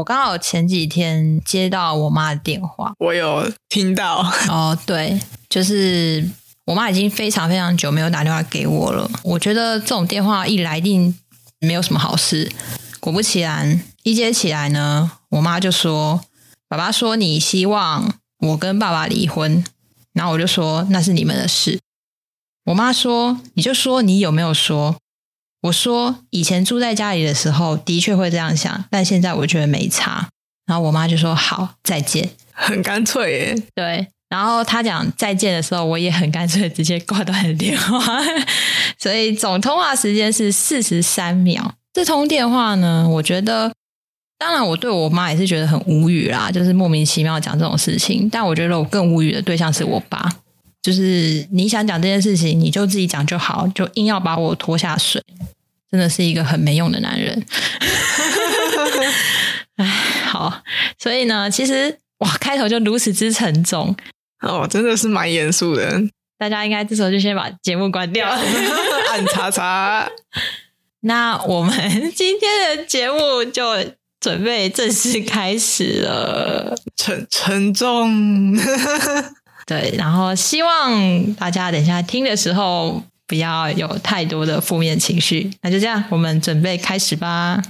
我刚好前几天接到我妈的电话，我有听到。哦，对，就是我妈已经非常非常久没有打电话给我了。我觉得这种电话一来一定没有什么好事。果不其然，一接起来呢，我妈就说：“爸爸说你希望我跟爸爸离婚。”然后我就说：“那是你们的事。”我妈说：“你就说你有没有说？”我说：“以前住在家里的时候，的确会这样想，但现在我觉得没差。”然后我妈就说：“好，再见。”很干脆耶。对。然后她讲再见的时候，我也很干脆直接挂断了电话。所以总通话时间是四十三秒。这通电话呢，我觉得，当然我对我妈也是觉得很无语啦，就是莫名其妙讲这种事情。但我觉得我更无语的对象是我爸。就是你想讲这件事情，你就自己讲就好，就硬要把我拖下水，真的是一个很没用的男人。哎，好，所以呢，其实哇，开头就如此之沉重哦，真的是蛮严肃的。大家应该这时候就先把节目关掉，按叉叉。那我们今天的节目就准备正式开始了，沉沉重。对，然后希望大家等一下听的时候不要有太多的负面情绪。那就这样，我们准备开始吧。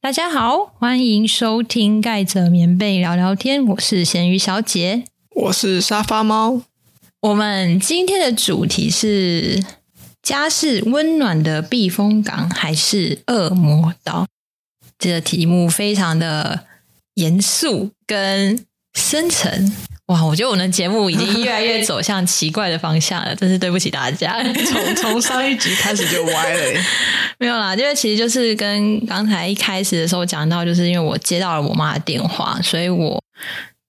大家好，欢迎收听盖着棉被聊聊天。我是咸鱼小姐，我是沙发猫。我们今天的主题是：家是温暖的避风港，还是恶魔岛？这个题目非常的严肃跟深沉。哇，我觉得我的节目已经越来越走向奇怪的方向了，真是对不起大家。从从上一集开始就歪了，没有啦，因为其实就是跟刚才一开始的时候讲到，就是因为我接到了我妈的电话，所以我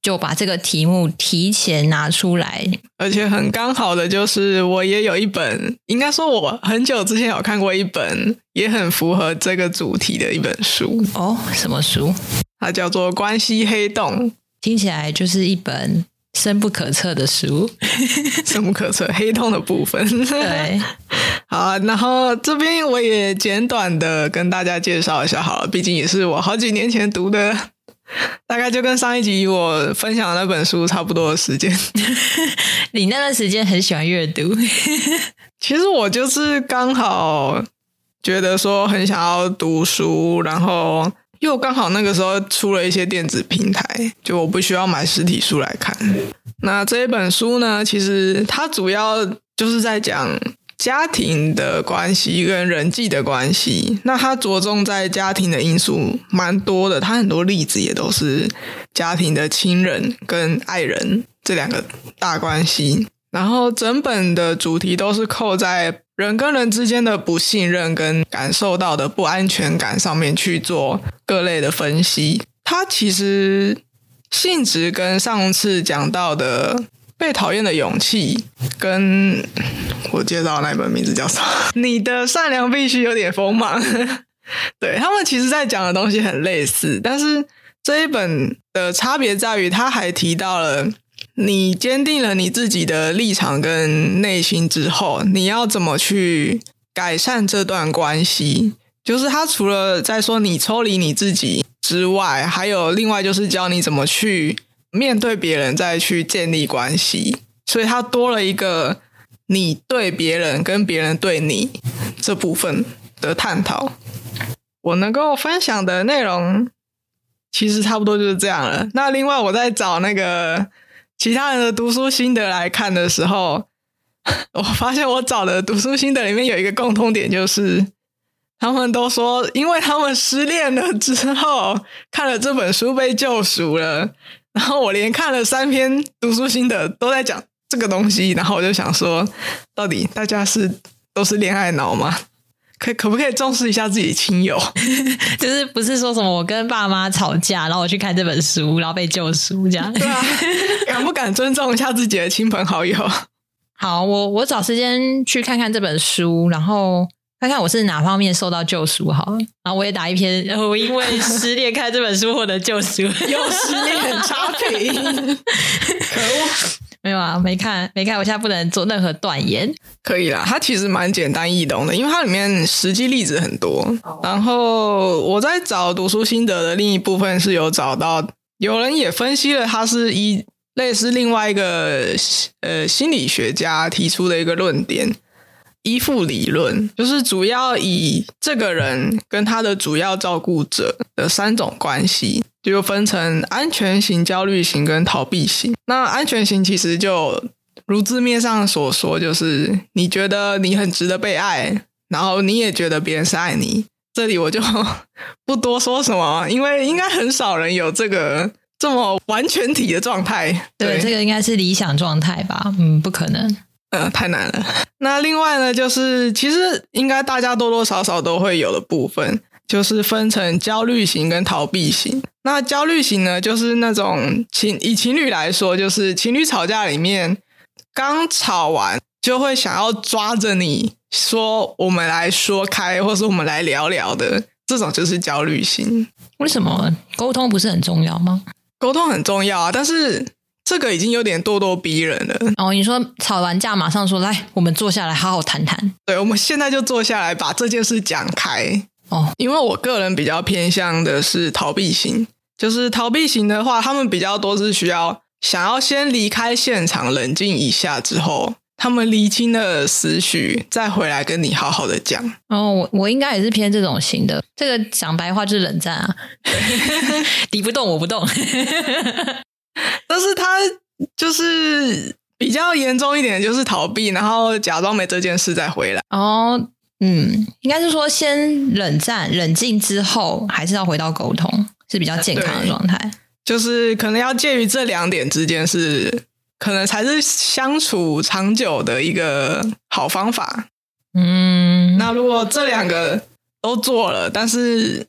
就把这个题目提前拿出来，而且很刚好的就是我也有一本，应该说我很久之前有看过一本也很符合这个主题的一本书哦，什么书？它叫做《关系黑洞》，听起来就是一本。深不可测的书，深不可测，黑洞的部分。对，好，然后这边我也简短的跟大家介绍一下好了，毕竟也是我好几年前读的，大概就跟上一集我分享的那本书差不多的时间。你那段时间很喜欢阅读，其实我就是刚好觉得说很想要读书，然后。又刚好那个时候出了一些电子平台，就我不需要买实体书来看。那这一本书呢，其实它主要就是在讲家庭的关系跟人际的关系。那它着重在家庭的因素蛮多的，它很多例子也都是家庭的亲人跟爱人这两个大关系。然后整本的主题都是扣在。人跟人之间的不信任跟感受到的不安全感上面去做各类的分析，它其实性质跟上次讲到的被讨厌的勇气，跟我介绍那本名字叫什么？你的善良必须有点锋芒。对，他们其实在讲的东西很类似，但是这一本的差别在于，他还提到了。你坚定了你自己的立场跟内心之后，你要怎么去改善这段关系？就是他除了在说你抽离你自己之外，还有另外就是教你怎么去面对别人，再去建立关系。所以他多了一个你对别人跟别人对你这部分的探讨。我能够分享的内容其实差不多就是这样了。那另外我在找那个。其他人的读书心得来看的时候，我发现我找的读书心得里面有一个共通点，就是他们都说，因为他们失恋了之后看了这本书被救赎了。然后我连看了三篇读书心得都在讲这个东西，然后我就想说，到底大家是都是恋爱脑吗？可可不可以重视一下自己的亲友？就是不是说什么我跟爸妈吵架，然后我去看这本书，然后被救赎这样？对啊，敢不敢尊重一下自己的亲朋好友？好，我我找时间去看看这本书，然后看看我是哪方面受到救赎好了。然后我也打一篇，然后我因为失恋看这本书获得救赎，又失恋差评，可恶。没有啊，没看，没看，我现在不能做任何断言。可以啦，它其实蛮简单易懂的，因为它里面实际例子很多。然后我在找读书心得的另一部分是有找到，有人也分析了，它是一类似另外一个呃心理学家提出的一个论点——依附理论，就是主要以这个人跟他的主要照顾者的三种关系。就分成安全型、焦虑型跟逃避型。那安全型其实就如字面上所说，就是你觉得你很值得被爱，然后你也觉得别人是爱你。这里我就 不多说什么，因为应该很少人有这个这么完全体的状态。对，对，这个应该是理想状态吧？嗯，不可能，嗯、呃，太难了。那另外呢，就是其实应该大家多多少少都会有的部分。就是分成焦虑型跟逃避型。那焦虑型呢，就是那种情以情侣来说，就是情侣吵架里面刚吵完就会想要抓着你说，我们来说开，或是我们来聊聊的这种，就是焦虑型。为什么沟通不是很重要吗？沟通很重要啊，但是这个已经有点咄咄逼人了。哦，你说吵完架马上说，来，我们坐下来好好谈谈。对，我们现在就坐下来把这件事讲开。哦，因为我个人比较偏向的是逃避型，就是逃避型的话，他们比较多是需要想要先离开现场，冷静一下之后，他们厘清了思绪，再回来跟你好好的讲。哦，我我应该也是偏这种型的，这个讲白话就是冷战啊，敌不动我不动。但是他就是比较严重一点，就是逃避，然后假装没这件事再回来。哦。嗯，应该是说先冷战、冷静之后，还是要回到沟通，是比较健康的状态。就是可能要介于这两点之间，是可能才是相处长久的一个好方法。嗯，那如果这两个都做了，但是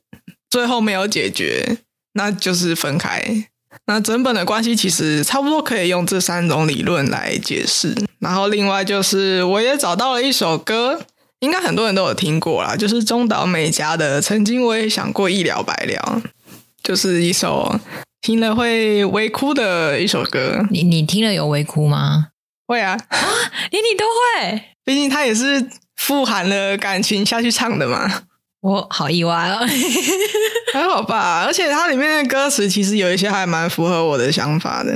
最后没有解决，那就是分开。那整本的关系其实差不多可以用这三种理论来解释。然后另外就是，我也找到了一首歌。应该很多人都有听过啦，就是中岛美嘉的《曾经我也想过一了百了》，就是一首听了会微哭的一首歌。你你听了有微哭吗？会啊，啊，连你都会，毕竟他也是富含了感情下去唱的嘛。我好意外哦，还好吧。而且它里面的歌词其实有一些还蛮符合我的想法的，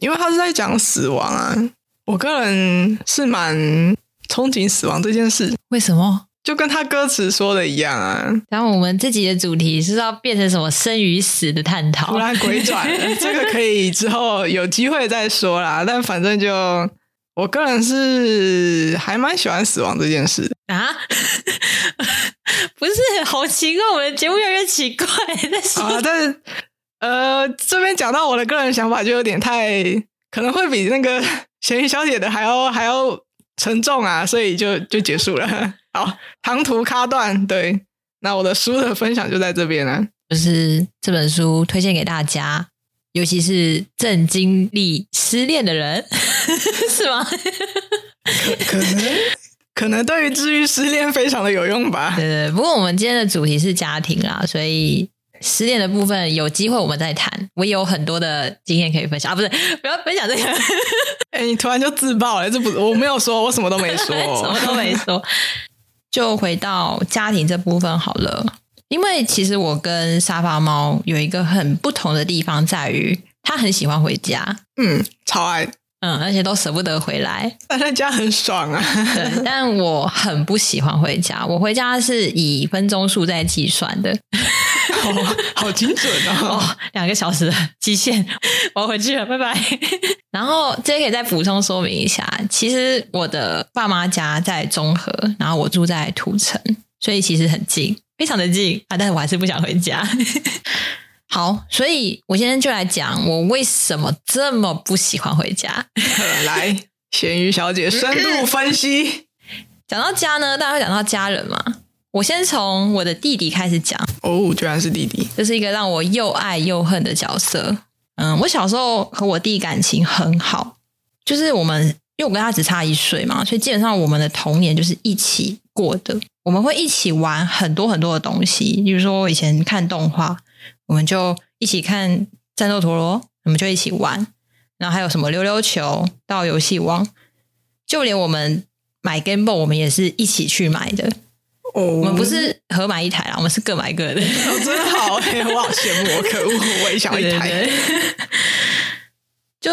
因为它是在讲死亡啊。我个人是蛮。憧憬死亡这件事，为什么？就跟他歌词说的一样啊。然后我们这集的主题是要变成什么生与死的探讨？突然鬼转了，这个可以之后有机会再说啦。但反正就我个人是还蛮喜欢死亡这件事啊。不是，好奇怪，我们的节目越来越奇怪。但是啊，但是呃，这边讲到我的个人想法，就有点太可能会比那个 咸鱼小姐的还要还要。沉重啊，所以就就结束了。好，长途卡断。对，那我的书的分享就在这边了。就是这本书推荐给大家，尤其是正经历失恋的人，是吗？可可能可能对于治愈失恋非常的有用吧。对对。不过我们今天的主题是家庭啦，所以。失恋的部分有机会我们再谈，我也有很多的经验可以分享啊！不是，不要分享这个。哎、欸，你突然就自爆了，这不，我没有说，我什么都没说，什么都没说。就回到家庭这部分好了，因为其实我跟沙发猫有一个很不同的地方，在于它很喜欢回家，嗯，超爱，嗯，而且都舍不得回来，但在家很爽啊。对，但我很不喜欢回家，我回家是以分钟数在计算的。哦，好精准哦！哦，两个小时的极限，我要回去了，拜拜。然后这可以再补充说明一下，其实我的爸妈家在中和，然后我住在土城，所以其实很近，非常的近啊。但是我还是不想回家。好，所以我今天就来讲我为什么这么不喜欢回家。来，咸鱼小姐深度分析。讲到家呢，大家会讲到家人嘛？我先从我的弟弟开始讲哦，居然是弟弟，这是一个让我又爱又恨的角色。嗯，我小时候和我弟感情很好，就是我们因为我跟他只差一岁嘛，所以基本上我们的童年就是一起过的。我们会一起玩很多很多的东西，比如说我以前看动画，我们就一起看《战斗陀螺》，我们就一起玩。然后还有什么溜溜球到游戏王，就连我们买 Game Boy，我们也是一起去买的。哦，我们不是合买一台啦，我们是各买一个的。哦，真的好，欸，我好羡慕，可恶，我也想要一台。就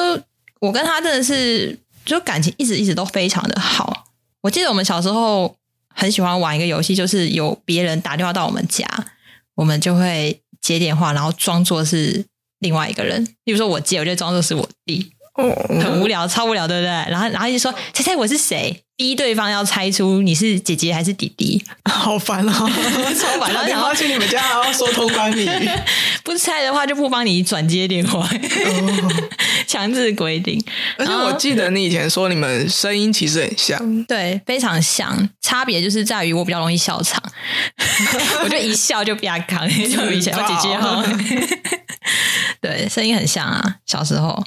我跟他真的是，就感情一直一直都非常的好。我记得我们小时候很喜欢玩一个游戏，就是有别人打电话到我们家，我们就会接电话，然后装作是另外一个人。比如说我接，我就装作是我弟。很无聊，超无聊，对不对？然后，然后就说：“猜猜我是谁？”逼对方要猜出你是姐姐还是弟弟，好烦哦！超烦！然后去你们家还要说通关密语，不猜的话就不帮你转接电话，强制规定。而且我记得你以前说你们声音其实很像，对，非常像。差别就是在于我比较容易笑场，我就一笑就比较扛，就以前我姐姐哈。对，声音很像啊，小时候。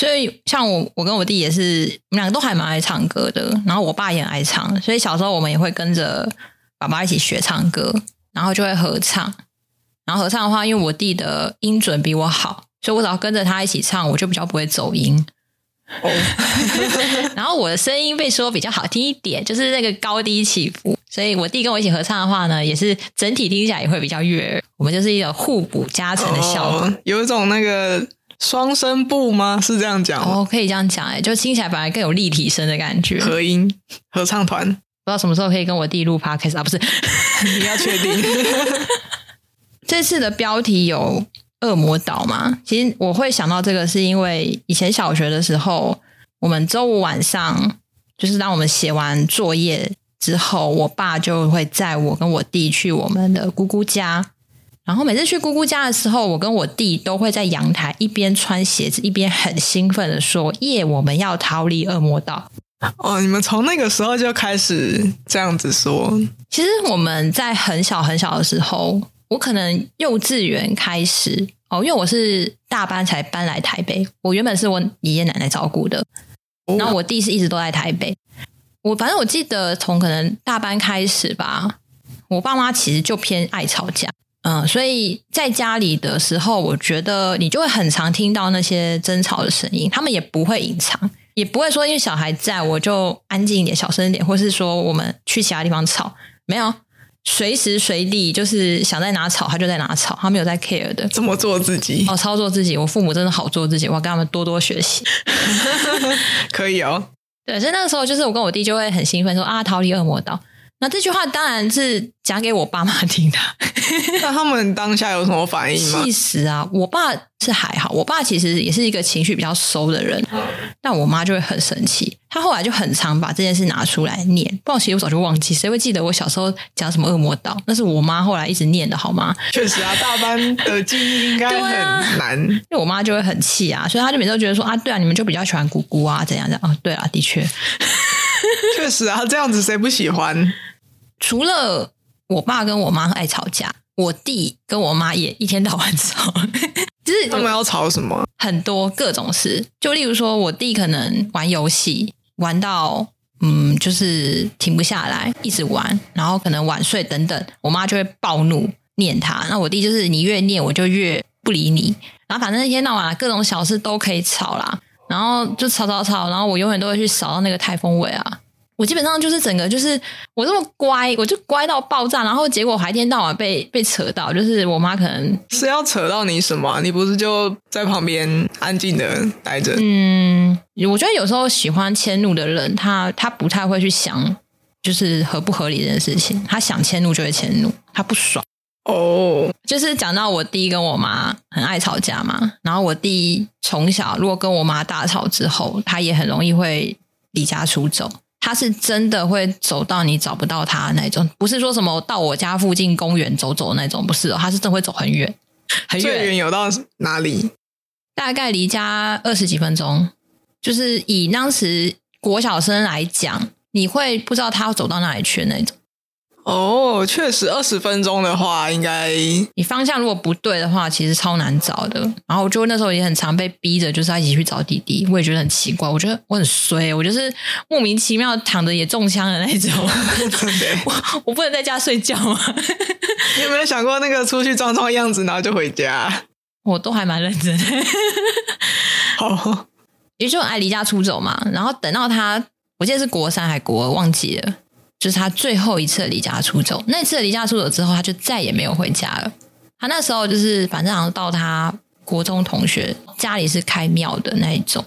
所以，像我，我跟我弟也是，我们两个都还蛮爱唱歌的。然后我爸也很爱唱，所以小时候我们也会跟着爸爸一起学唱歌，然后就会合唱。然后合唱的话，因为我弟的音准比我好，所以我只要跟着他一起唱，我就比较不会走音。哦，然后我的声音被说比较好听一点，就是那个高低起伏。所以我弟跟我一起合唱的话呢，也是整体听起来也会比较悦耳。我们就是一个互补加成的效果，哦，有一种那个。双声部吗？是这样讲哦，可以这样讲哎，就听起来反而更有立体声的感觉。合音合唱团，不知道什么时候可以跟我弟录 podcast 啊？不是，你要确定？这次的标题有恶魔岛吗？其实我会想到这个，是因为以前小学的时候，我们周五晚上就是当我们写完作业之后，我爸就会载我跟我弟去我们的姑姑家。然后每次去姑姑家的时候，我跟我弟都会在阳台一边穿鞋子，一边很兴奋的说：“耶，我们要逃离恶魔岛！”哦，你们从那个时候就开始这样子说。其实我们在很小很小的时候，我可能幼稚园开始哦，因为我是大班才搬来台北，我原本是我爷爷奶奶照顾的，然后我弟是一直都在台北。我反正我记得从可能大班开始吧，我爸妈其实就偏爱吵架。嗯，所以在家里的时候，我觉得你就会很常听到那些争吵的声音，他们也不会隐藏，也不会说因为小孩在我就安静一点、小声一点，或是说我们去其他地方吵，没有，随时随地就是想在哪吵，他就在哪吵，他没有在 care 的。这么做自己？哦，操作自己，我父母真的好做自己，我要跟他们多多学习。可以哦，对，所以那个时候就是我跟我弟就会很兴奋说啊，逃离恶魔岛。那这句话当然是讲给我爸妈听的。那他们当下有什么反应吗？其实啊，我爸是还好，我爸其实也是一个情绪比较收的人，但我妈就会很生气。她后来就很常把这件事拿出来念，不然其实我早就忘记，谁会记得我小时候讲什么恶魔岛？那是我妈后来一直念的好吗？确实啊，大班的记忆应该很难，啊、因为我妈就会很气啊，所以她就每次都觉得说啊，对啊，你们就比较喜欢姑姑啊，怎样怎样啊？对啊，的确，确实啊，这样子谁不喜欢？除了我爸跟我妈爱吵架，我弟跟我妈也一天到晚吵。就是他们要吵什么？很多各种事，就例如说，我弟可能玩游戏玩到嗯，就是停不下来，一直玩，然后可能晚睡等等，我妈就会暴怒念他。那我弟就是你越念，我就越不理你。然后反正一天到晚各种小事都可以吵啦，然后就吵吵吵，然后我永远都会去扫到那个台风尾啊。我基本上就是整个就是我这么乖，我就乖到爆炸，然后结果还一天到晚被被扯到，就是我妈可能是要扯到你什么？你不是就在旁边安静的待着？嗯，我觉得有时候喜欢迁怒的人，他他不太会去想就是合不合理这件事情，他想迁怒就会迁怒，他不爽哦。Oh. 就是讲到我弟跟我妈很爱吵架嘛，然后我弟从小如果跟我妈大吵之后，他也很容易会离家出走。他是真的会走到你找不到他那种，不是说什么到我家附近公园走走那种，不是哦，他是真会走很远，很远。最远有到哪里？大概离家二十几分钟。就是以当时国小生来讲，你会不知道他要走到哪里去的那种。哦，确实，二十分钟的话，应该你方向如果不对的话，其实超难找的。然后我就那时候也很常被逼着，就是要一起去找弟弟。我也觉得很奇怪，我觉得我很衰，我就是莫名其妙躺着也中枪的那种。我我不能在家睡觉吗？你有没有想过那个出去装装样子，然后就回家？我都还蛮认真的。好，也就很爱离家出走嘛。然后等到他，我记得是国三还国二，忘记了。就是他最后一次离家出走，那次离家出走之后，他就再也没有回家了。他那时候就是，反正好像到他国中同学家里是开庙的那一种，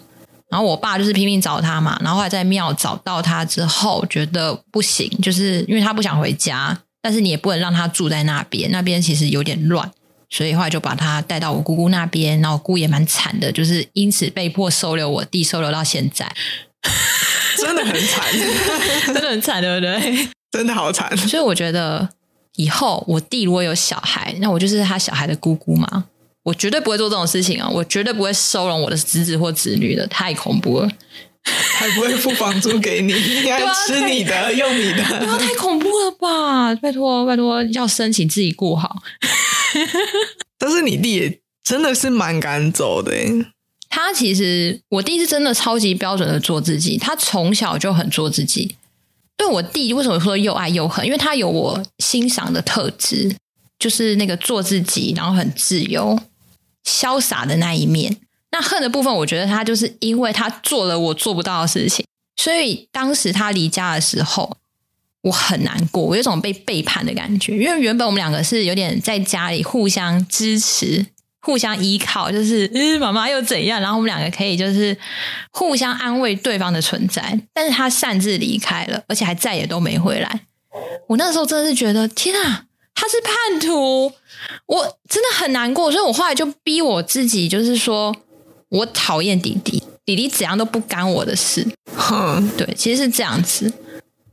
然后我爸就是拼命找他嘛，然后后来在庙找到他之后，觉得不行，就是因为他不想回家，但是你也不能让他住在那边，那边其实有点乱，所以后来就把他带到我姑姑那边，然后姑也蛮惨的，就是因此被迫收留我弟，收留到现在。真的很惨，真的很惨，对不对？真的好惨。所以我觉得以后我弟如果有小孩，那我就是他小孩的姑姑嘛。我绝对不会做这种事情啊！我绝对不会收容我的侄子或侄女的，太恐怖了。还不会付房租给你，你还吃你的，啊、用你的，不要太恐怖了吧！拜托，拜托，要申请自己顾好。但是你弟也真的是蛮敢走的诶他其实，我弟是真的超级标准的做自己。他从小就很做自己。对我弟，为什么说又爱又恨？因为他有我欣赏的特质，就是那个做自己，然后很自由、潇洒的那一面。那恨的部分，我觉得他就是因为他做了我做不到的事情，所以当时他离家的时候，我很难过，我有种被背叛的感觉。因为原本我们两个是有点在家里互相支持。互相依靠，就是嗯，妈妈又怎样？然后我们两个可以就是互相安慰对方的存在。但是他擅自离开了，而且还再也都没回来。我那时候真的是觉得天啊，他是叛徒，我真的很难过。所以我后来就逼我自己，就是说我讨厌弟弟，弟弟怎样都不干我的事。哼，对，其实是这样子。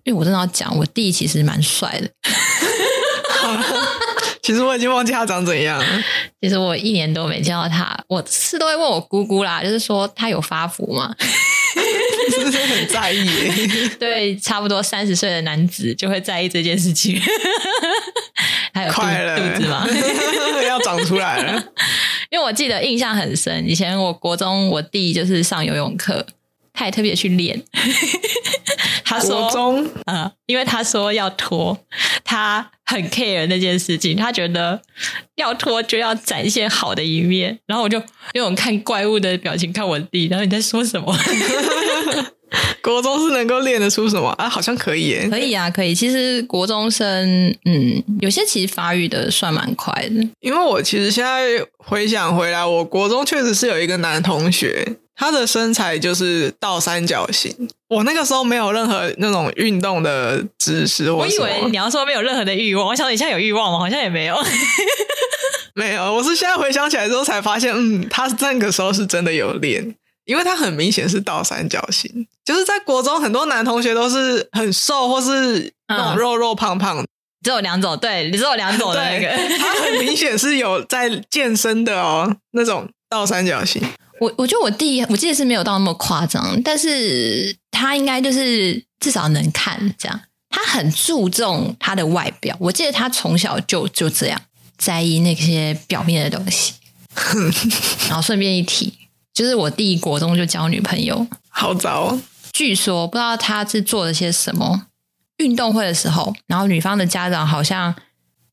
因为我真的要讲，我弟其实蛮帅的。其实我已经忘记他长怎样。其实我一年多没见到他，我是都会问我姑姑啦，就是说他有发福吗？是不是很在意？对，差不多三十岁的男子就会在意这件事情。还有快了肚子吗？要长出来了。因为我记得印象很深，以前我国中我弟就是上游泳课，他也特别去练。他说：“国中呃，因为他说要脱，他。”很 care 那件事情，他觉得要脱就要展现好的一面，然后我就用看怪物的表情看我弟，然后你在说什么？国中是能够练得出什么啊？好像可以耶，可以啊，可以。其实国中生，嗯，有些其实发育的算蛮快的。因为我其实现在回想回来，我国中确实是有一个男同学。他的身材就是倒三角形。我那个时候没有任何那种运动的知识，我以为你要说没有任何的欲望。我想你现在有欲望吗？好像也没有，没有。我是现在回想起来之后才发现，嗯，他那个时候是真的有练，因为他很明显是倒三角形。就是在国中，很多男同学都是很瘦，或是那种肉肉胖胖，只有两种，对，只有两种的那个。他很明显是有在健身的哦，那种倒三角形。我我觉得我弟，我记得是没有到那么夸张，但是他应该就是至少能看这样。他很注重他的外表，我记得他从小就就这样在意那些表面的东西。然后顺便一提，就是我弟国中就交女朋友，好早哦。据说不知道他是做了些什么运动会的时候，然后女方的家长好像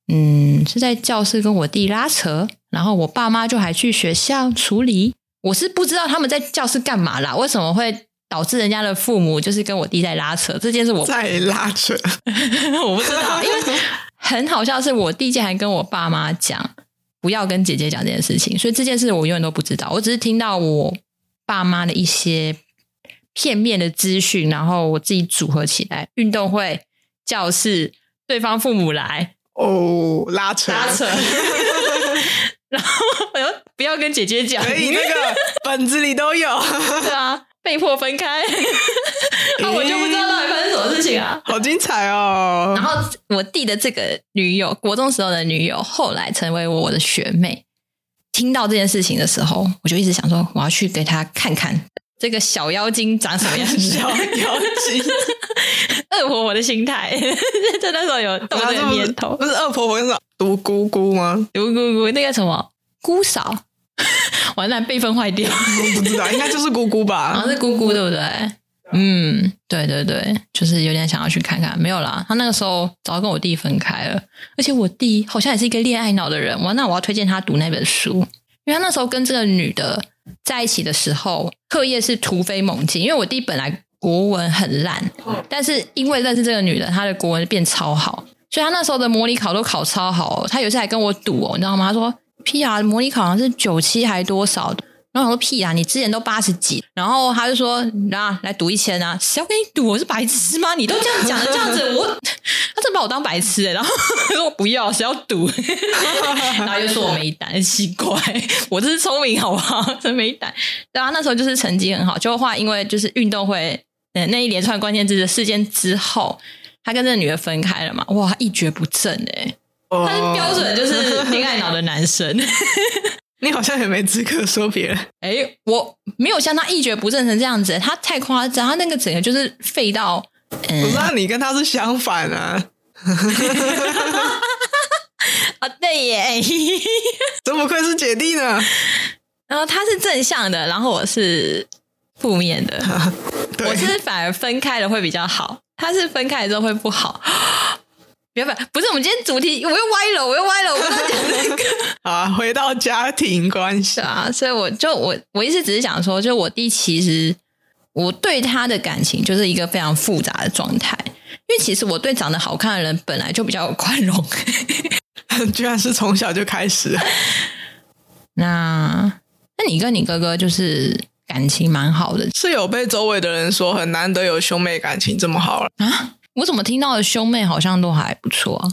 嗯是在教室跟我弟拉扯，然后我爸妈就还去学校处理。我是不知道他们在教室干嘛啦，为什么会导致人家的父母就是跟我弟在拉扯这件事我？我在拉扯，我不知道，因为很好笑，是我弟竟然跟我爸妈讲不要跟姐姐讲这件事情，所以这件事我永远都不知道，我只是听到我爸妈的一些片面的资讯，然后我自己组合起来，运动会、教室、对方父母来哦，拉扯，拉扯。然后我又不要跟姐姐讲，所以那个本子里都有，对啊，被迫分开，那、啊、我就不知道到底发生什么事情啊，好精彩哦！然后我弟的这个女友，国中时候的女友，后来成为我的学妹。听到这件事情的时候，我就一直想说，我要去给她看看这个小妖精长什么样子。小妖精，恶婆婆的心态，就那时候有动这个念头。不是恶婆婆，是独姑姑吗？独姑姑那个什么姑嫂，完蛋，辈分坏掉。我不知道，应该就是姑姑吧？好像是姑姑，对不对？嗯，对对对，就是有点想要去看看。没有啦，他那个时候早跟我弟分开了，而且我弟好像也是一个恋爱脑的人。我那我要推荐他读那本书，因为他那时候跟这个女的在一起的时候，课业是突飞猛进。因为我弟本来国文很烂，但是因为认识这个女的，她的国文变超好，所以她那时候的模拟考都考超好。她有次还跟我赌哦，你知道吗？她说：“屁啊，模拟考好像是九七还多少的。”然后我说屁啊！你之前都八十几，然后他就说啊，来赌一千啊！谁要跟你赌？我是白痴吗？你都这样讲的这样子，我 他真把我当白痴哎！然后我说不要，谁要赌？然后又说我没胆，奇怪，我这是聪明好不好？真没胆。对啊，那时候就是成绩很好，就话因为就是运动会那一连串关键字的事件之后，他跟这个女的分开了嘛？哇，一蹶不振哎！他是标准就是 恋爱脑的男生。你好像也没资格说别人。哎，我没有像他一蹶不振成这样子，他太夸张，他那个整个就是废到。嗯、不是、啊，你跟他是相反啊。啊，对耶，怎么愧是姐弟呢？然后他是正向的，然后我是负面的。我是反而分开了会比较好，他是分开了之后会不好。原本不是，我们今天主题我又歪了，我又歪了，我刚刚讲那个。好啊，回到家庭关系啊，所以我就我我一直只是想说，就我弟其实我对他的感情就是一个非常复杂的状态，因为其实我对长得好看的人本来就比较有宽容，居然是从小就开始。那那你跟你哥哥就是感情蛮好的，是有被周围的人说很难得有兄妹感情这么好了啊？我怎么听到的兄妹好像都还不错啊？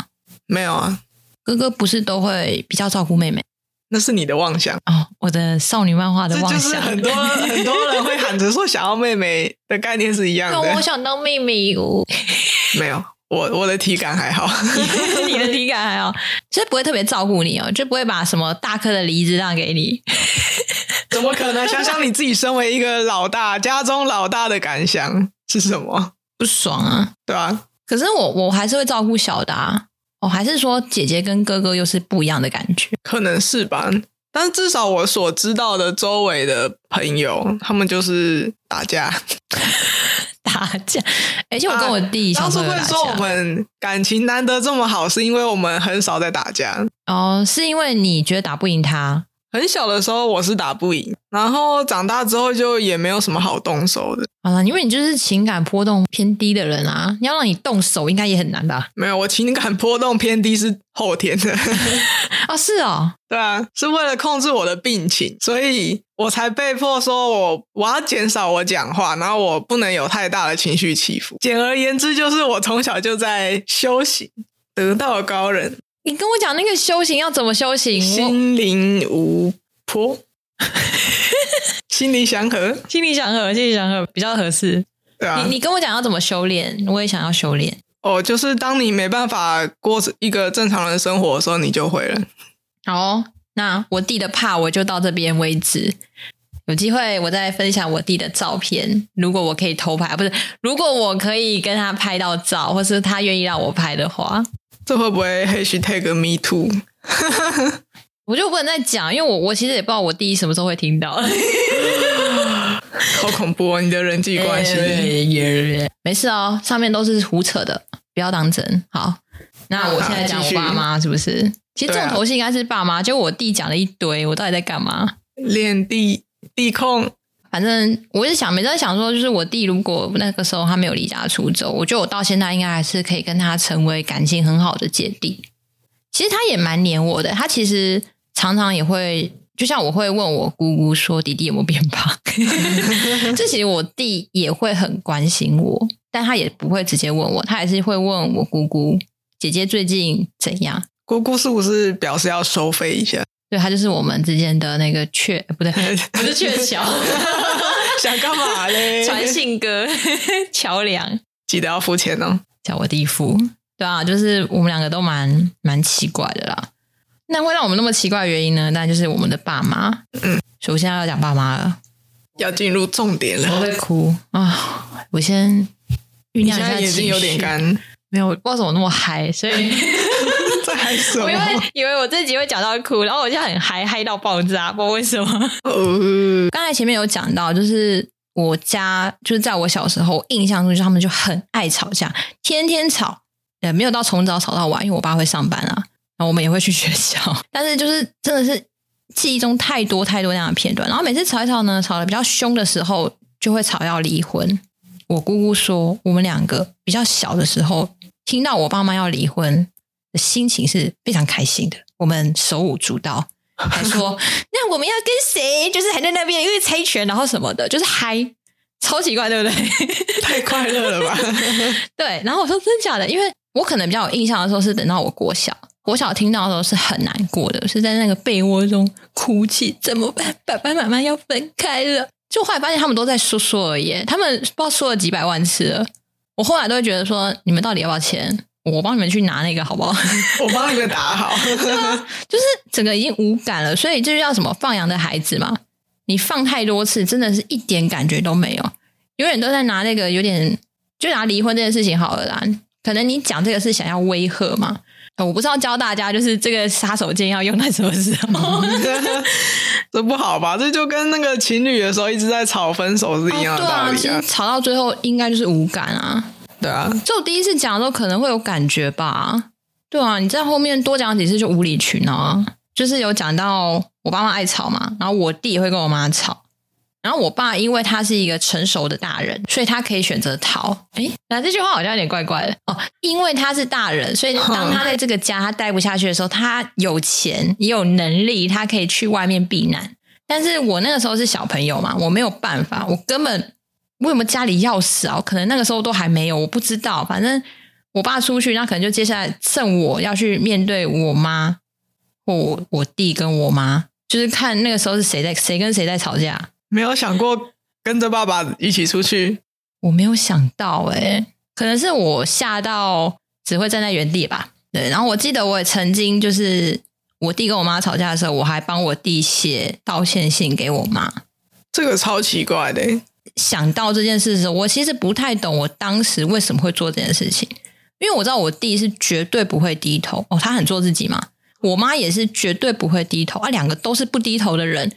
没有啊，哥哥不是都会比较照顾妹妹？那是你的妄想哦，我的少女漫画的妄想。就是很多 很多人会喊着说想要妹妹的概念是一样的。我想当妹妹哦。没有，我我的体感还好，你的体感还好，其实不会特别照顾你哦，就不会把什么大颗的梨子让给你。怎么可能？想想你自己身为一个老大，家中老大的感想是什么？不爽啊，对啊，可是我我还是会照顾小的啊，我还是说姐姐跟哥哥又是不一样的感觉，可能是吧。但是至少我所知道的周围的朋友，他们就是打架，打架。而且我跟我弟小时候会说我们感情难得这么好，是因为我们很少在打架。哦，是因为你觉得打不赢他？很小的时候我是打不赢，然后长大之后就也没有什么好动手的。好了，因为你就是情感波动偏低的人啊，要让你动手应该也很难吧？没有，我情感波动偏低是后天的 啊，是哦，对啊，是为了控制我的病情，所以我才被迫说我我要减少我讲话，然后我不能有太大的情绪起伏。简而言之，就是我从小就在修行，得道高人。你跟我讲那个修行要怎么修行？心灵无波，心灵祥和，心灵祥和，心灵祥和比较合适。对啊，你你跟我讲要怎么修炼，我也想要修炼。哦，就是当你没办法过一个正常人生活的时候，你就会了。好，那我弟的怕我就到这边为止。有机会我再分享我弟的照片，如果我可以偷拍，不是，如果我可以跟他拍到照，或是他愿意让我拍的话。这会不会 hashtag me too？我就不能再讲，因为我我其实也不知道我弟什么时候会听到。好恐怖哦！你的人际关系。欸、没事哦，上面都是胡扯的，不要当真。好，那我现在讲我爸妈是不是？其实重头戏应该是爸妈，就我弟讲了一堆，我到底在干嘛？练地地控。反正我是想，每次在想说，就是我弟如果那个时候他没有离家出走，我觉得我到现在应该还是可以跟他成为感情很好的姐弟。其实他也蛮黏我的，他其实常常也会，就像我会问我姑姑说弟弟有没有变胖，这其实我弟也会很关心我，但他也不会直接问我，他还是会问我姑姑姐姐最近怎样。姑姑是不是表示要收费一下？对，他就是我们之间的那个鹊，不对，不是鹊桥。想干嘛嘞？传信哥桥梁，记得要付钱哦。叫我弟付，对啊，就是我们两个都蛮蛮奇怪的啦。那会让我们那么奇怪的原因呢？那就是我们的爸妈。嗯，首先要讲爸妈了，要进入重点了。我会哭啊！我先酝酿一下情绪。眼睛有点干，没有，我不知道怎么那么嗨，所以在什么？我以为以为我自己会讲到哭，然后我就很嗨，嗨到爆炸，不知道为什么。呃，刚才前面有讲到，就是我家就是在我小时候印象中，就是他们就很爱吵架，天天吵，呃，没有到从早吵到晚，因为我爸会上班啊，然后我们也会去学校，但是就是真的是记忆中太多太多那样的片段，然后每次吵一吵呢，吵得比较凶的时候，就会吵要离婚。我姑姑说，我们两个比较小的时候，听到我爸妈要离婚，心情是非常开心的。我们手舞足蹈，还说 那我们要跟谁？就是还在那边因为猜拳，然后什么的，就是嗨，超奇怪，对不对？太快乐了吧？对。然后我说真的假的，因为我可能比较有印象的时候是等到我国小，国小听到的时候是很难过的，是在那个被窝中哭泣，怎么办？爸爸妈妈要分开了。就后来发现他们都在说说而已，他们不知道说了几百万次了。我后来都会觉得说，你们到底要不要钱？我帮你们去拿那个好不好？我帮你们打好。啊，就是整个已经无感了，所以这就叫什么放羊的孩子嘛。你放太多次，真的是一点感觉都没有，永远都在拿那个有点，就拿离婚这件事情好了啦。可能你讲这个是想要威吓嘛。我不是要教大家，就是这个杀手锏要用在什么时候？这不好吧？这就跟那个情侣的时候一直在吵分手是一样的道理啊。哦，对啊，吵到最后应该就是无感啊。对啊，就第一次讲的时候可能会有感觉吧。对啊，你在后面多讲几次就无理取闹啊。就是有讲到我爸妈爱吵嘛，然后我弟也会跟我妈吵。然后我爸因为他是一个成熟的大人，所以他可以选择逃。诶，那这句话好像有点怪怪的哦。因为他是大人，所以当他在这个家他待不下去的时候，他有钱也有能力，他可以去外面避难。但是我那个时候是小朋友嘛，我没有办法，我根本为什么家里钥匙啊？可能那个时候都还没有，我不知道。反正我爸出去，那可能就接下来剩我要去面对我妈或我，我弟跟我妈，就是看那个时候是谁在谁跟谁在吵架。没有想过跟着爸爸一起出去，我没有想到诶、欸，可能是我吓到只会站在原地吧。对，然后我记得我也曾经就是我弟跟我妈吵架的时候，我还帮我弟写道歉信给我妈。这个超奇怪的、欸。想到这件事的时候，我其实不太懂我当时为什么会做这件事情，因为我知道我弟是绝对不会低头哦，他很做自己嘛。我妈也是绝对不会低头啊，两个都是不低头的人。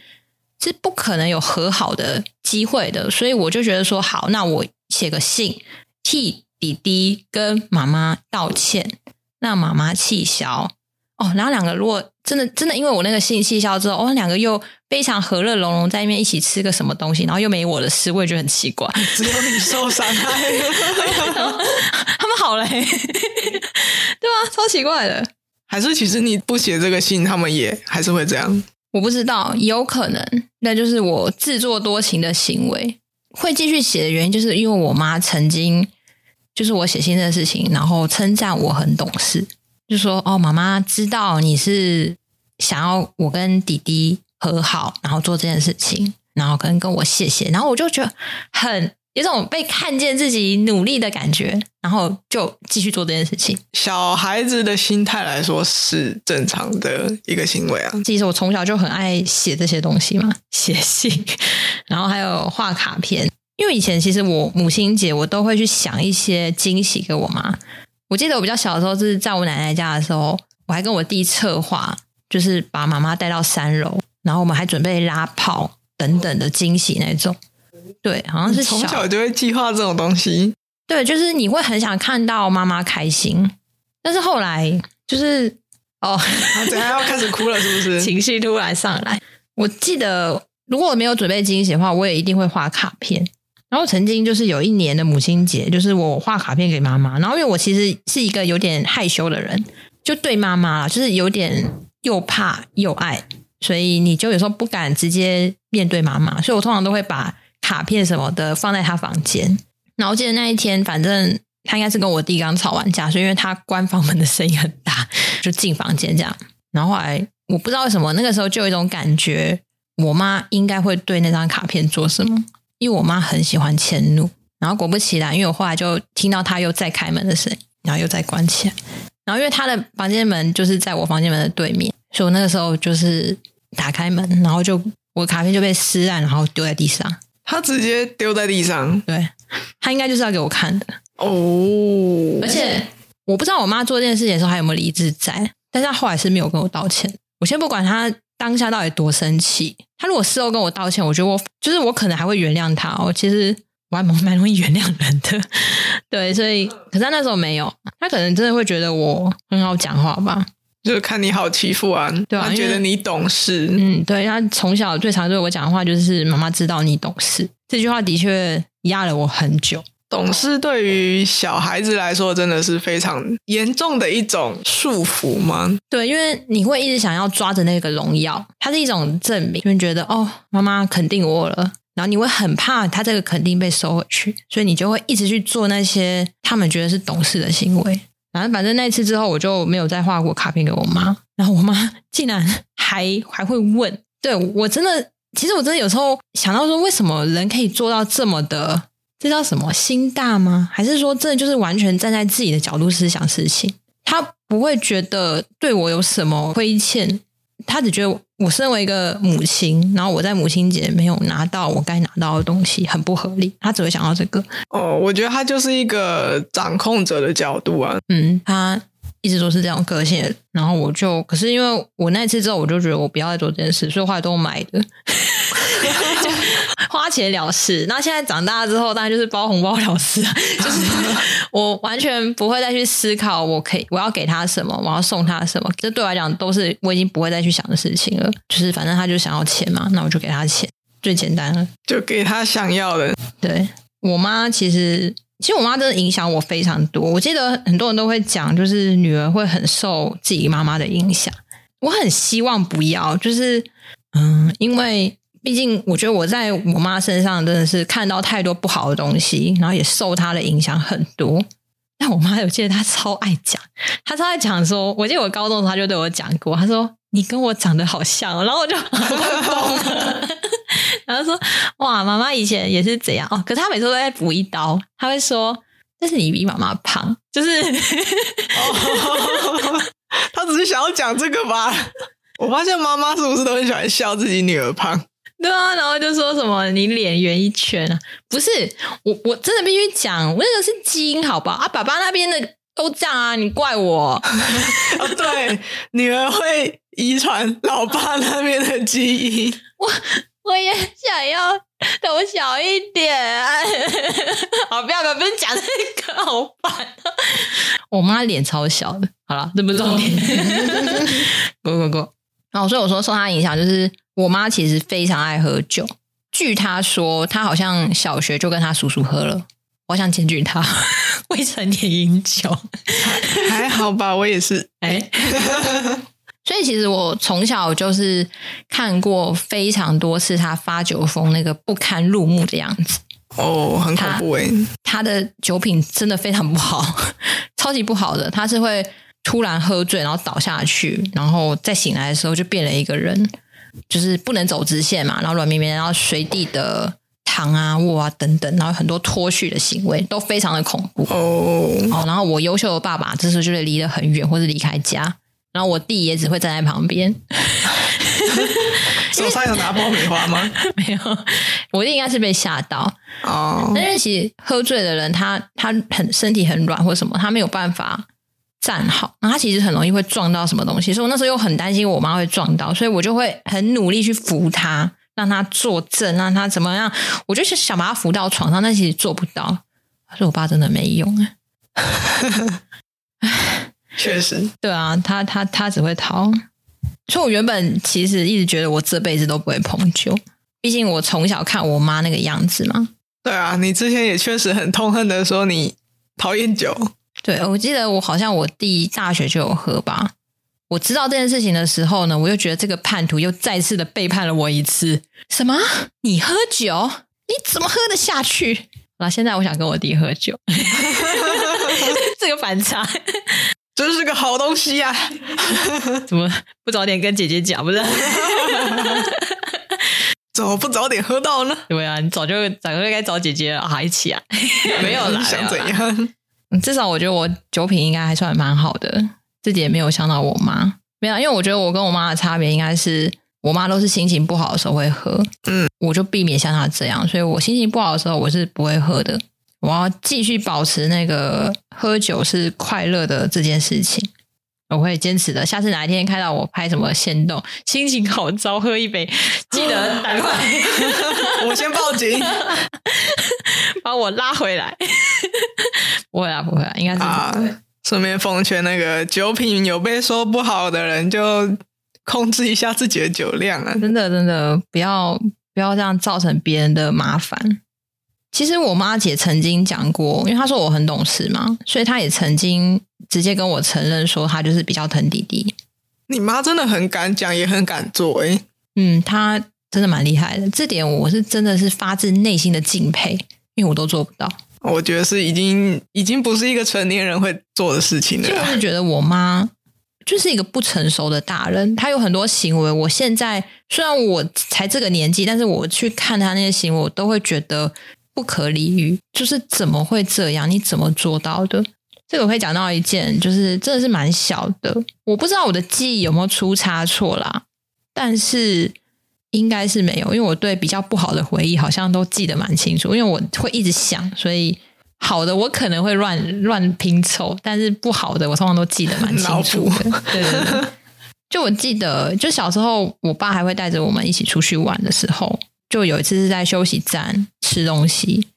是不可能有和好的机会的，所以我就觉得说好，那我写个信替弟弟跟妈妈道歉，让妈妈气消哦。然后两个如果真的真的因为我那个信气消之后，哦，两个又非常和乐融融在那边一起吃个什么东西，然后又没我的事，我也觉得很奇怪，只有你受伤害，他们好嘞，对吧？超奇怪的，还是其实你不写这个信，他们也还是会这样。我不知道，有可能，那就是我自作多情的行为。会继续写的原因，就是因为我妈曾经就是我写信这个事情，然后称赞我很懂事，就说：“哦，妈妈知道你是想要我跟弟弟和好，然后做这件事情，然后跟跟我谢谢。”然后我就觉得很。有种被看见自己努力的感觉，然后就继续做这件事情。小孩子的心态来说是正常的一个行为啊。其实我从小就很爱写这些东西嘛，写信，然后还有画卡片。因为以前其实我母亲节我都会去想一些惊喜给我妈。我记得我比较小的时候是在我奶奶家的时候，我还跟我弟策划，就是把妈妈带到三楼，然后我们还准备拉炮等等的惊喜那种。对，好像是从小就会计划这种东西。对，就是你会很想看到妈妈开心，但是后来就是哦，等下要开始哭了，是不是？情绪突然上来。我记得如果我没有准备惊喜的话，我也一定会画卡片。然后曾经就是有一年的母亲节，就是我画卡片给妈妈。然后因为我其实是一个有点害羞的人，就对妈妈就是有点又怕又爱，所以你就有时候不敢直接面对妈妈，所以我通常都会把。卡片什么的放在她房间，然后记得那一天，反正她应该是跟我弟刚吵完架，所以因为她关房门的声音很大，就进房间这样。然后后来我不知道为什么，那个时候就有一种感觉，我妈应该会对那张卡片做什么，因为我妈很喜欢迁怒。然后果不其然，因为我后来就听到她又再开门的声音，然后又再关起来。然后因为她的房间门就是在我房间门的对面，所以我那个时候就是打开门，然后就我的卡片就被撕烂，然后丢在地上。他直接丢在地上，对，他应该就是要给我看的。哦，而且我不知道我妈做这件事情的时候还有没有理智在，但是她后来是没有跟我道歉。我先不管她当下到底多生气，她如果事后跟我道歉，我觉得我就是我可能还会原谅他哦。其实我还蛮蛮容易原谅人的，对，所以可是他那时候没有，他可能真的会觉得我很好讲话吧。就是看你好欺负啊，对啊，他觉得你懂事。嗯，对，他从小最常对我讲的话就是“妈妈知道你懂事”，这句话的确压了我很久。懂事对于小孩子来说真的是非常严重的一种束缚吗？对，因为你会一直想要抓着那个荣耀，它是一种证明，就觉得哦，妈妈肯定我了，然后你会很怕他这个肯定被收回去，所以你就会一直去做那些他们觉得是懂事的行为。反正反正那次之后，我就没有再画过卡片给我妈。然后我妈竟然还还会问，对，我真的，其实我真的有时候想到说，为什么人可以做到这么的，这叫什么心大吗？还是说真的就是完全站在自己的角度思想事情？他不会觉得对我有什么亏欠，他只觉得我身为一个母亲，然后我在母亲节没有拿到我该拿到的东西，很不合理。他只会想到这个。哦，我觉得他就是一个掌控者的角度啊。嗯，他一直都是这种个性。然后我就，可是因为我那次之后，我就觉得我不要再做这件事，所以后来都买的。花钱了事，那现在长大之后，当然就是包红包了事啊。就是我完全不会再去思考，我可以我要给他什么，我要送他什么。这对我来讲都是我已经不会再去想的事情了。就是反正他就想要钱嘛，那我就给他钱，最简单了，就给他想要的。对，我妈其实，其实我妈真的影响我非常多。我记得很多人都会讲，就是女儿会很受自己妈妈的影响。我很希望不要，就是嗯，因为。毕竟，我觉得我在我妈身上真的是看到太多不好的东西，然后也受她的影响很多。但我妈，我记得她超爱讲，她超爱讲说，我记得我高中的时她就对我讲过，她说你跟我长得好像，然后我就很疯了，然后说哇，妈妈以前也是这样哦。可是她每次都在补一刀，她会说，但是你比妈妈胖，就是，她只是想要讲这个吧？我发现妈妈是不是都很喜欢笑自己女儿胖？对啊，然后就说什么你脸圆一圈啊？不是，我我真的必须讲，我那个是基因，好不好？啊，爸爸那边的都这样啊，你怪我？哦，对，女儿会遗传老爸那边的基因。我我也想要头小一点。好，不要不要，不是讲这个，好烦啊。我妈脸超小的，好了，这不是重点。过过过。然后所以我说受她影响就是。我妈其实非常爱喝酒，据她说，她好像小学就跟她叔叔喝了。我想检举她未成年饮酒，还好吧？我也是，哎，所以其实我从小就是看过非常多次她发酒疯那个不堪入目的样子。哦，很恐怖哎！她的酒品真的非常不好，超级不好的。她是会突然喝醉，然后倒下去，然后再醒来的时候就变了一个人。就是不能走直线嘛，然后软绵绵，然后随地的躺啊、卧啊等等，然后很多脱序的行为都非常的恐怖哦。哦，然后我优秀的爸爸这时候就会离得很远，或是离开家，然后我弟也只会站在旁边。手上有拿爆米花吗？没有，我弟应该是被吓到哦。但是其实喝醉的人，他他很身体很软或什么，他没有办法。站好，然后他其实很容易会撞到什么东西，所以我那时候又很担心我妈会撞到，所以我就会很努力去扶她，让她坐正，让她怎么样？我就是想把她扶到床上，但其实做不到。可是我爸真的没用啊，确实，对啊，他他他只会逃。所以我原本其实一直觉得我这辈子都不会碰酒，毕竟我从小看我妈那个样子嘛。对啊，你之前也确实很痛恨的说你讨厌酒。对，我记得我好像我弟大学就有喝吧。我知道这件事情的时候呢，我又觉得这个叛徒又再次的背叛了我一次。什么？你喝酒？你怎么喝得下去？那现在我想跟我弟喝酒，这个反差，真是个好东西呀、啊！怎么不早点跟姐姐讲？不是？怎么不早点喝到呢？对啊，你早就早就该找姐姐了啊，一起啊，没有啦，想怎样？至少我觉得我酒品应该还算蛮好的，自己也没有伤到我妈。没有，因为我觉得我跟我妈的差别应该是，我妈都是心情不好的时候会喝，嗯，我就避免像她这样，所以我心情不好的时候我是不会喝的。我我要继续保持那个喝酒是快乐的这件事情，我会坚持的。下次哪一天看到我拍什么限动，心情好糟，喝一杯，记得赶快，我先报警，把我拉回来。不会啊，不会啊，应该是不会。顺便奉劝那个酒品有被说不好的人，就控制一下自己的酒量啊！真的，真的不要不要这样造成别人的麻烦。其实我妈姐曾经讲过，因为她说我很懂事嘛，所以她也曾经直接跟我承认说，她就是比较疼弟弟。你妈真的很敢讲，也很敢做，欸，诶嗯，她真的蛮厉害的，这点我是真的是发自内心的敬佩，因为我都做不到。我觉得是已经已经不是一个成年人会做的事情了。就是觉得我妈就是一个不成熟的大人，她有很多行为，我现在虽然我才这个年纪，但是我去看她那些行为，我都会觉得不可理喻。就是怎么会这样？你怎么做到的？这个我会讲到一件，就是真的是蛮小的，我不知道我的记忆有没有出差错啦，但是。应该是没有，因为我对比较不好的回忆好像都记得蛮清楚，因为我会一直想，所以好的我可能会乱乱拼凑，但是不好的我通常都记得蛮清楚的。对对对，就我记得，就小时候我爸还会带着我们一起出去玩的时候，就有一次是在休息站吃东西，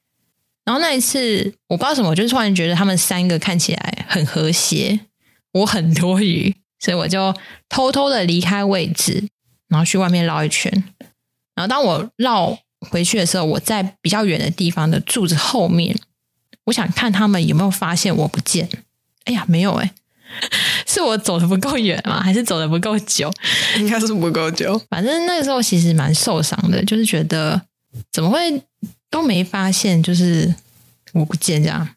然后那一次我不知道什么，我就突然觉得他们三个看起来很和谐，我很多余，所以我就偷偷的离开位置。然后去外面绕一圈，然后当我绕回去的时候，我在比较远的地方的柱子后面，我想看他们有没有发现我不见。哎呀，没有哎，是我走的不够远吗？还是走的不够久？应该是不够久。反正那个时候其实蛮受伤的，就是觉得怎么会都没发现，就是我不见这样。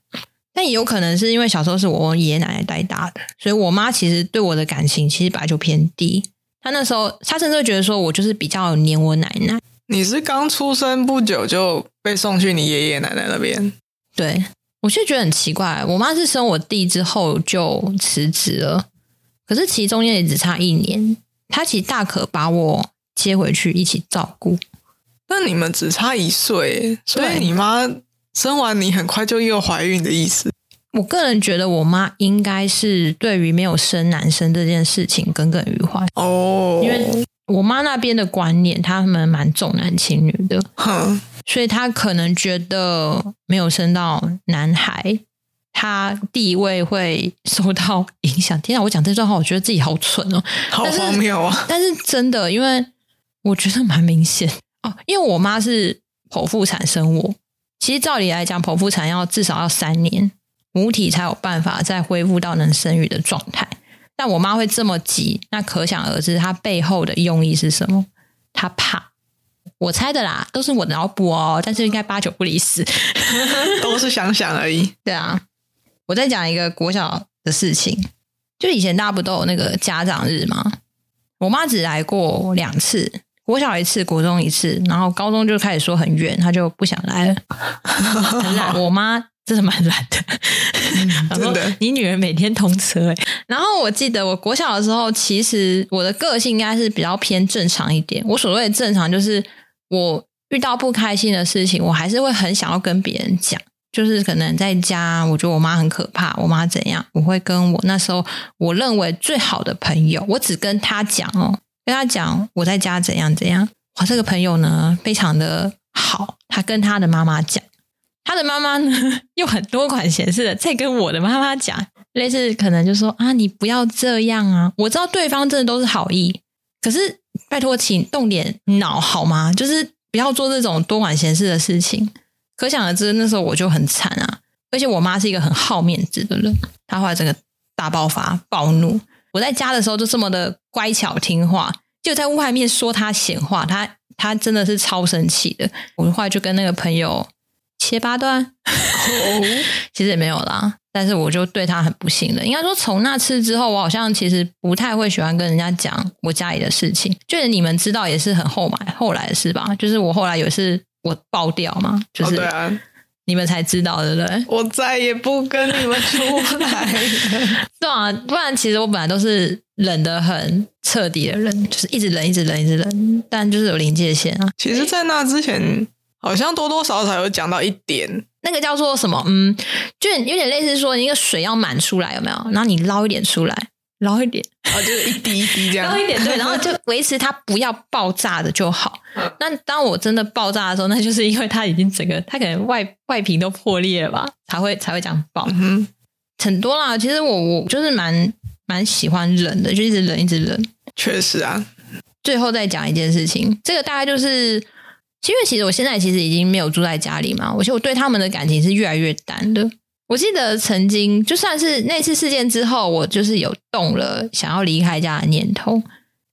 但也有可能是因为小时候是我爷爷奶奶带大的，所以我妈其实对我的感情其实本来就偏低。他那时候，他甚至会觉得说，我就是比较黏我奶奶。你是刚出生不久就被送去你爷爷奶奶那边？对，我就觉得很奇怪。我妈是生我弟之后就辞职了，可是其实中间也只差一年，她其实大可把我接回去一起照顾。那你们只差一岁，所以你妈生完你很快就又怀孕的意思？我个人觉得，我妈应该是对于没有生男生这件事情耿耿于怀。哦，因为我妈那边的观念，他们蛮重男轻女的，哼，所以她可能觉得没有生到男孩，她地位会受到影响。天啊，我讲这段话，我觉得自己好蠢哦，好荒谬啊！但是真的，因为我觉得蛮明显。哦，因为我妈是剖腹产生我，其实照理来讲，剖腹产要至少要三年。母体才有办法再恢复到能生育的状态，但我妈会这么急，那可想而知她背后的用意是什么？她怕，我猜的啦，都是我的脑补哦，但是应该八九不离十，都是想想而已。对啊，我再讲一个国小的事情，就以前大家不都有那个家长日吗？我妈只来过两次，国小一次，国中一次，然后高中就开始说很远，她就不想来了，很懒。我妈。真的蛮懒的，嗯，真的。你女儿每天通车哎，然后我记得我国小的时候，其实我的个性应该是比较偏正常一点。我所谓的正常，就是我遇到不开心的事情，我还是会很想要跟别人讲。就是可能在家，我觉得我妈很可怕，我妈怎样，我会跟我那时候我认为最好的朋友，我只跟他讲哦，跟他讲我在家怎样怎样。我，这个朋友呢，非常的好，他跟他的妈妈讲。他的妈妈呢，又很多管闲事的在跟我的妈妈讲，类似可能就说啊，你不要这样啊！我知道对方真的都是好意，可是拜托，请动点脑好吗？就是不要做这种多管闲事的事情。可想而知，那时候我就很惨啊！而且我妈是一个很好面子的人，她后来整个大爆发暴怒。我在家的时候就这么的乖巧听话，就在外面说她闲话，她她真的是超生气的。我后来就跟那个朋友。切八段，哦，其实也没有啦，但是我就对他很不信任。应该说，从那次之后，我好像其实不太会喜欢跟人家讲我家里的事情。就是你们知道，也是很后来后来的事吧？就是我后来有一次我爆掉嘛，就是你们才知道的，对不对？我再也不跟你们出来了，对啊，不然其实我本来都是冷得很彻底的人，就是一直冷，一直冷，一直冷，但就是有临界线啊。其实，在那之前。好像多多少少有讲到一点，那个叫做什么？嗯，就有点类似说，你那个水要满出来，有没有？然后你捞一点出来，捞一点，啊，就是一滴一滴这样，捞一点对，然后就维持它不要爆炸的就好。那当我真的爆炸的时候，那就是因为它已经整个，它可能外外皮都破裂了吧，才会才会这样爆。嗯，很多啦。其实我我就是蛮蛮喜欢冷的，就一直冷一直冷。确实啊。最后再讲一件事情，这个大概就是。因为其实我现在其实已经没有住在家里嘛，我觉得我对他们的感情是越来越淡的。我记得曾经就算是那次事件之后，我就是有动了想要离开家的念头。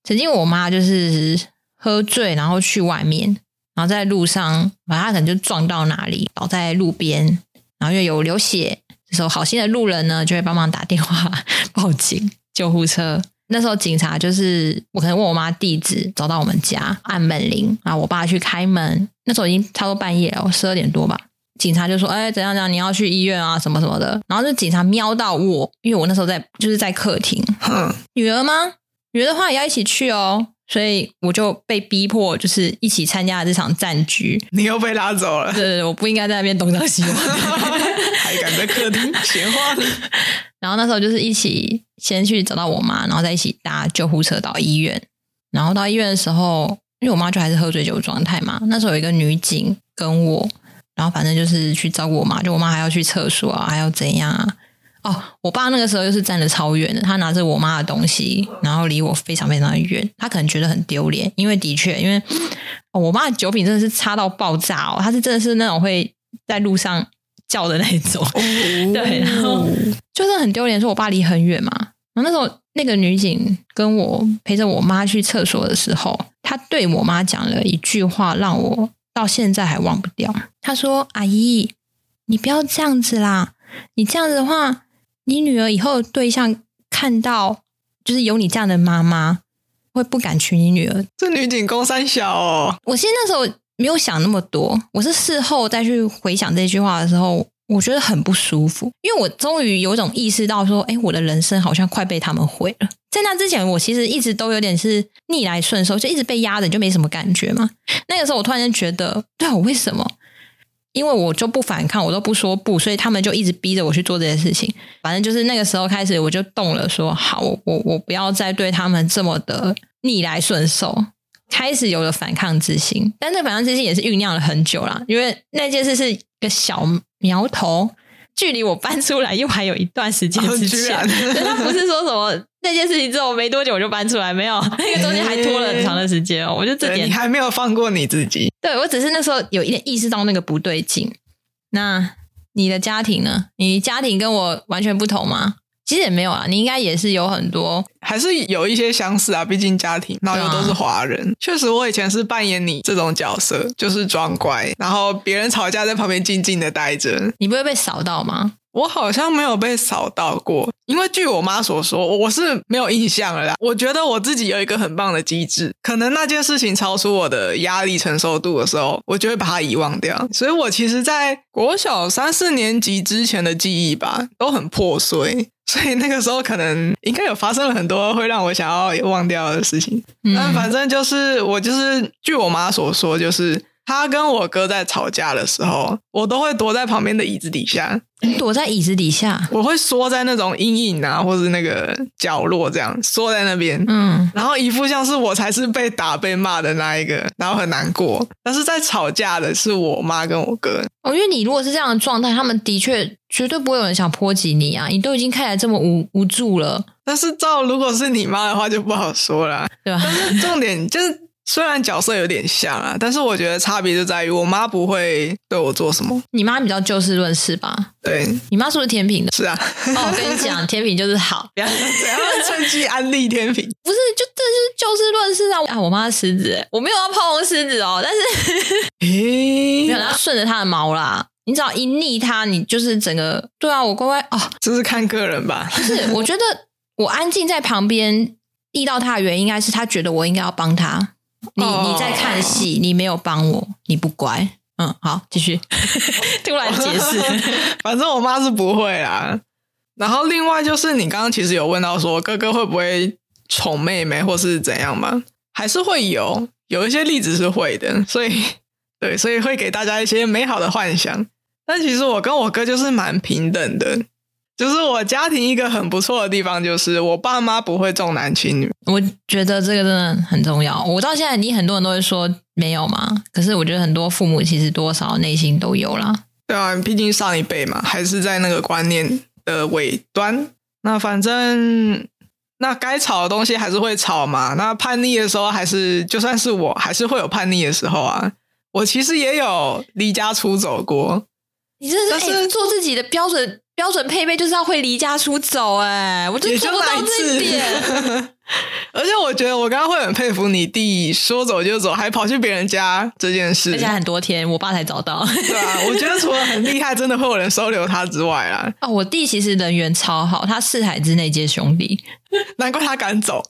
曾经我妈就是喝醉，然后去外面，然后在路上，把她可能就撞到哪里，倒在路边，然后又有流血。这时候好心的路人呢，就会帮忙打电话 报警，救护车。那时候警察就是我可能问我妈地址，找到我们家按门铃，然后我爸去开门。那时候已经差不多半夜了，十二点多吧。警察就说：“哎，怎样怎样，你要去医院啊，什么什么的。”然后就警察瞄到我，因为我那时候在就是在客厅。哼，女儿吗？女儿的话也要一起去哦，所以我就被逼迫就是一起参加了这场战局。你又被拉走了？对对对，我不应该在那边东张西望，还敢在客厅闲话。然后那时候就是一起先去找到我妈，然后再一起搭救护车到医院。然后到医院的时候，因为我妈就还是喝醉酒状态嘛。那时候有一个女警跟我，然后反正就是去照顾我妈。就我妈还要去厕所啊，还要怎样啊？哦，我爸那个时候又是站的超远的，他拿着我妈的东西，然后离我非常非常的远。他可能觉得很丢脸，因为的确，因为、哦、我妈的酒品真的是差到爆炸哦。她是真的是那种会在路上。叫的那种，哦、对，然后就是很丢脸，说我爸离很远嘛。然后那时候那个女警跟我陪着我妈去厕所的时候，她对我妈讲了一句话，让我到现在还忘不掉。她说：“阿姨，你不要这样子啦，你这样子的话，你女儿以后的对象看到就是有你这样的妈妈，会不敢娶你女儿。”这女警公三小哦，我其实那时候。没有想那么多，我是事后再去回想这句话的时候，我觉得很不舒服，因为我终于有种意识到说，哎，我的人生好像快被他们毁了。在那之前，我其实一直都有点是逆来顺受，就一直被压着，就没什么感觉嘛。那个时候，我突然间觉得，对啊，我为什么？因为我就不反抗，我都不说不，所以他们就一直逼着我去做这件事情。反正就是那个时候开始，我就动了说，说好，我我我不要再对他们这么的逆来顺受。开始有了反抗之心，但这反抗之心也是酝酿了很久了。因为那件事是一个小苗头，距离我搬出来又还有一段时间之前。他不是说什么那件事情之后没多久我就搬出来，没有，那个中间还拖了很长的时间哦。我就这点你还没有放过你自己。对，我只是那时候有一点意识到那个不对劲。那你的家庭呢？你家庭跟我完全不同吗？其实也没有啊，你应该也是有很多，还是有一些相似啊。毕竟家庭，然后又都是华人。啊、确实，我以前是扮演你这种角色，就是装乖，然后别人吵架在旁边静静的待着。你不会被扫到吗？我好像没有被扫到过，因为据我妈所说，我是没有印象了啦。我觉得我自己有一个很棒的机制，可能那件事情超出我的压力承受度的时候，我就会把它遗忘掉。所以，我其实，在国小三四年级之前的记忆吧，都很破碎。所以那个时候可能应该有发生了很多会让我想要忘掉的事情。嗯，但反正就是我就是据我妈所说，就是。他跟我哥在吵架的时候，我都会躲在旁边的椅子底下。躲在椅子底下，我会缩在那种阴影啊，或者那个角落，这样缩在那边。嗯，然后一副像是我才是被打、被骂的那一个，然后很难过。但是在吵架的是我妈跟我哥。哦，因为你如果是这样的状态，他们的确绝对不会有人想波及你啊！你都已经看起来这么无无助了。但是照如果是你妈的话，就不好说了，对吧？但是重点就是。虽然角色有点像啊，但是我觉得差别就在于我妈不会对我做什么。你妈比较就事论事吧？对，你妈是不是天秤的？是啊。哦，我跟你讲，天秤就是好，不要怎样趁机安利天秤。不是，就这是就事论事啊！啊，我妈是狮子，我没有要炮轰狮子哦，但是，诶，没有，要顺着它的毛啦。你只要一逆它，你就是整个对啊，我乖乖哦，这是看个人吧。不是，我觉得我安静在旁边遇到他的原因，应该是他觉得我应该要帮他。你你在看戏，你没有帮我，你不乖。嗯，好，继续。突然解释，反正我妈是不会啦。然后另外就是你刚刚其实有问到说哥哥会不会宠妹妹或是怎样吗？还是会有，有一些例子是会的。所以对，所以会给大家一些美好的幻想。但其实我跟我哥就是蛮平等的，就是我家庭一个很不错的地方，就是我爸妈不会重男轻女。我觉得这个真的很重要。我到现在，你很多人都会说没有嘛，可是我觉得很多父母其实多少内心都有啦。对啊，毕竟上一辈嘛，还是在那个观念的尾端。那反正。那该吵的东西还是会吵嘛。那叛逆的时候，还是就算是我，还是会有叛逆的时候啊。我其实也有离家出走过。你这是，做自己的标准标准配备，就是要会离家出走哎、欸。我就做不到这一点。而且我觉得我刚刚会很佩服你弟说走就走，还跑去别人家这件事，而且很多天，我爸才找到。对啊，我觉得除了很厉害，真的会有人收留他之外啊。啊，我弟其实人缘超好，他四海之内皆兄弟，难怪他敢走。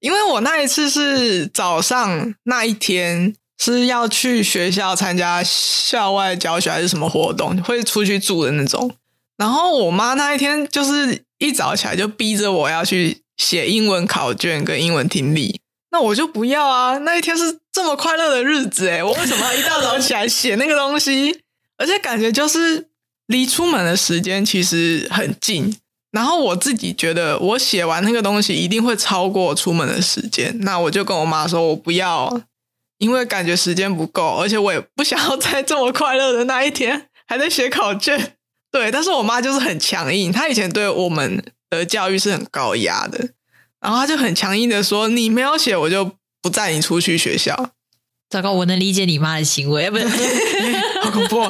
因为我那一次是早上那一天是要去学校参加校外教学还是什么活动，会出去住的那种。然后我妈那一天就是一早起来就逼着我要去。写英文考卷跟英文听力，那我就不要啊！那一天是这么快乐的日子，诶，我为什么要一大早起来写那个东西？而且感觉就是离出门的时间其实很近，然后我自己觉得我写完那个东西一定会超过出门的时间，那我就跟我妈说，我不要，因为感觉时间不够，而且我也不想要在这么快乐的那一天还在写考卷。对，但是我妈就是很强硬，她以前对我们。的教育是很高压的，然后她就很强硬的说：“你没有写，我就不载你出去学校。”糟糕，我能理解你妈的行为，不是？好恐怖。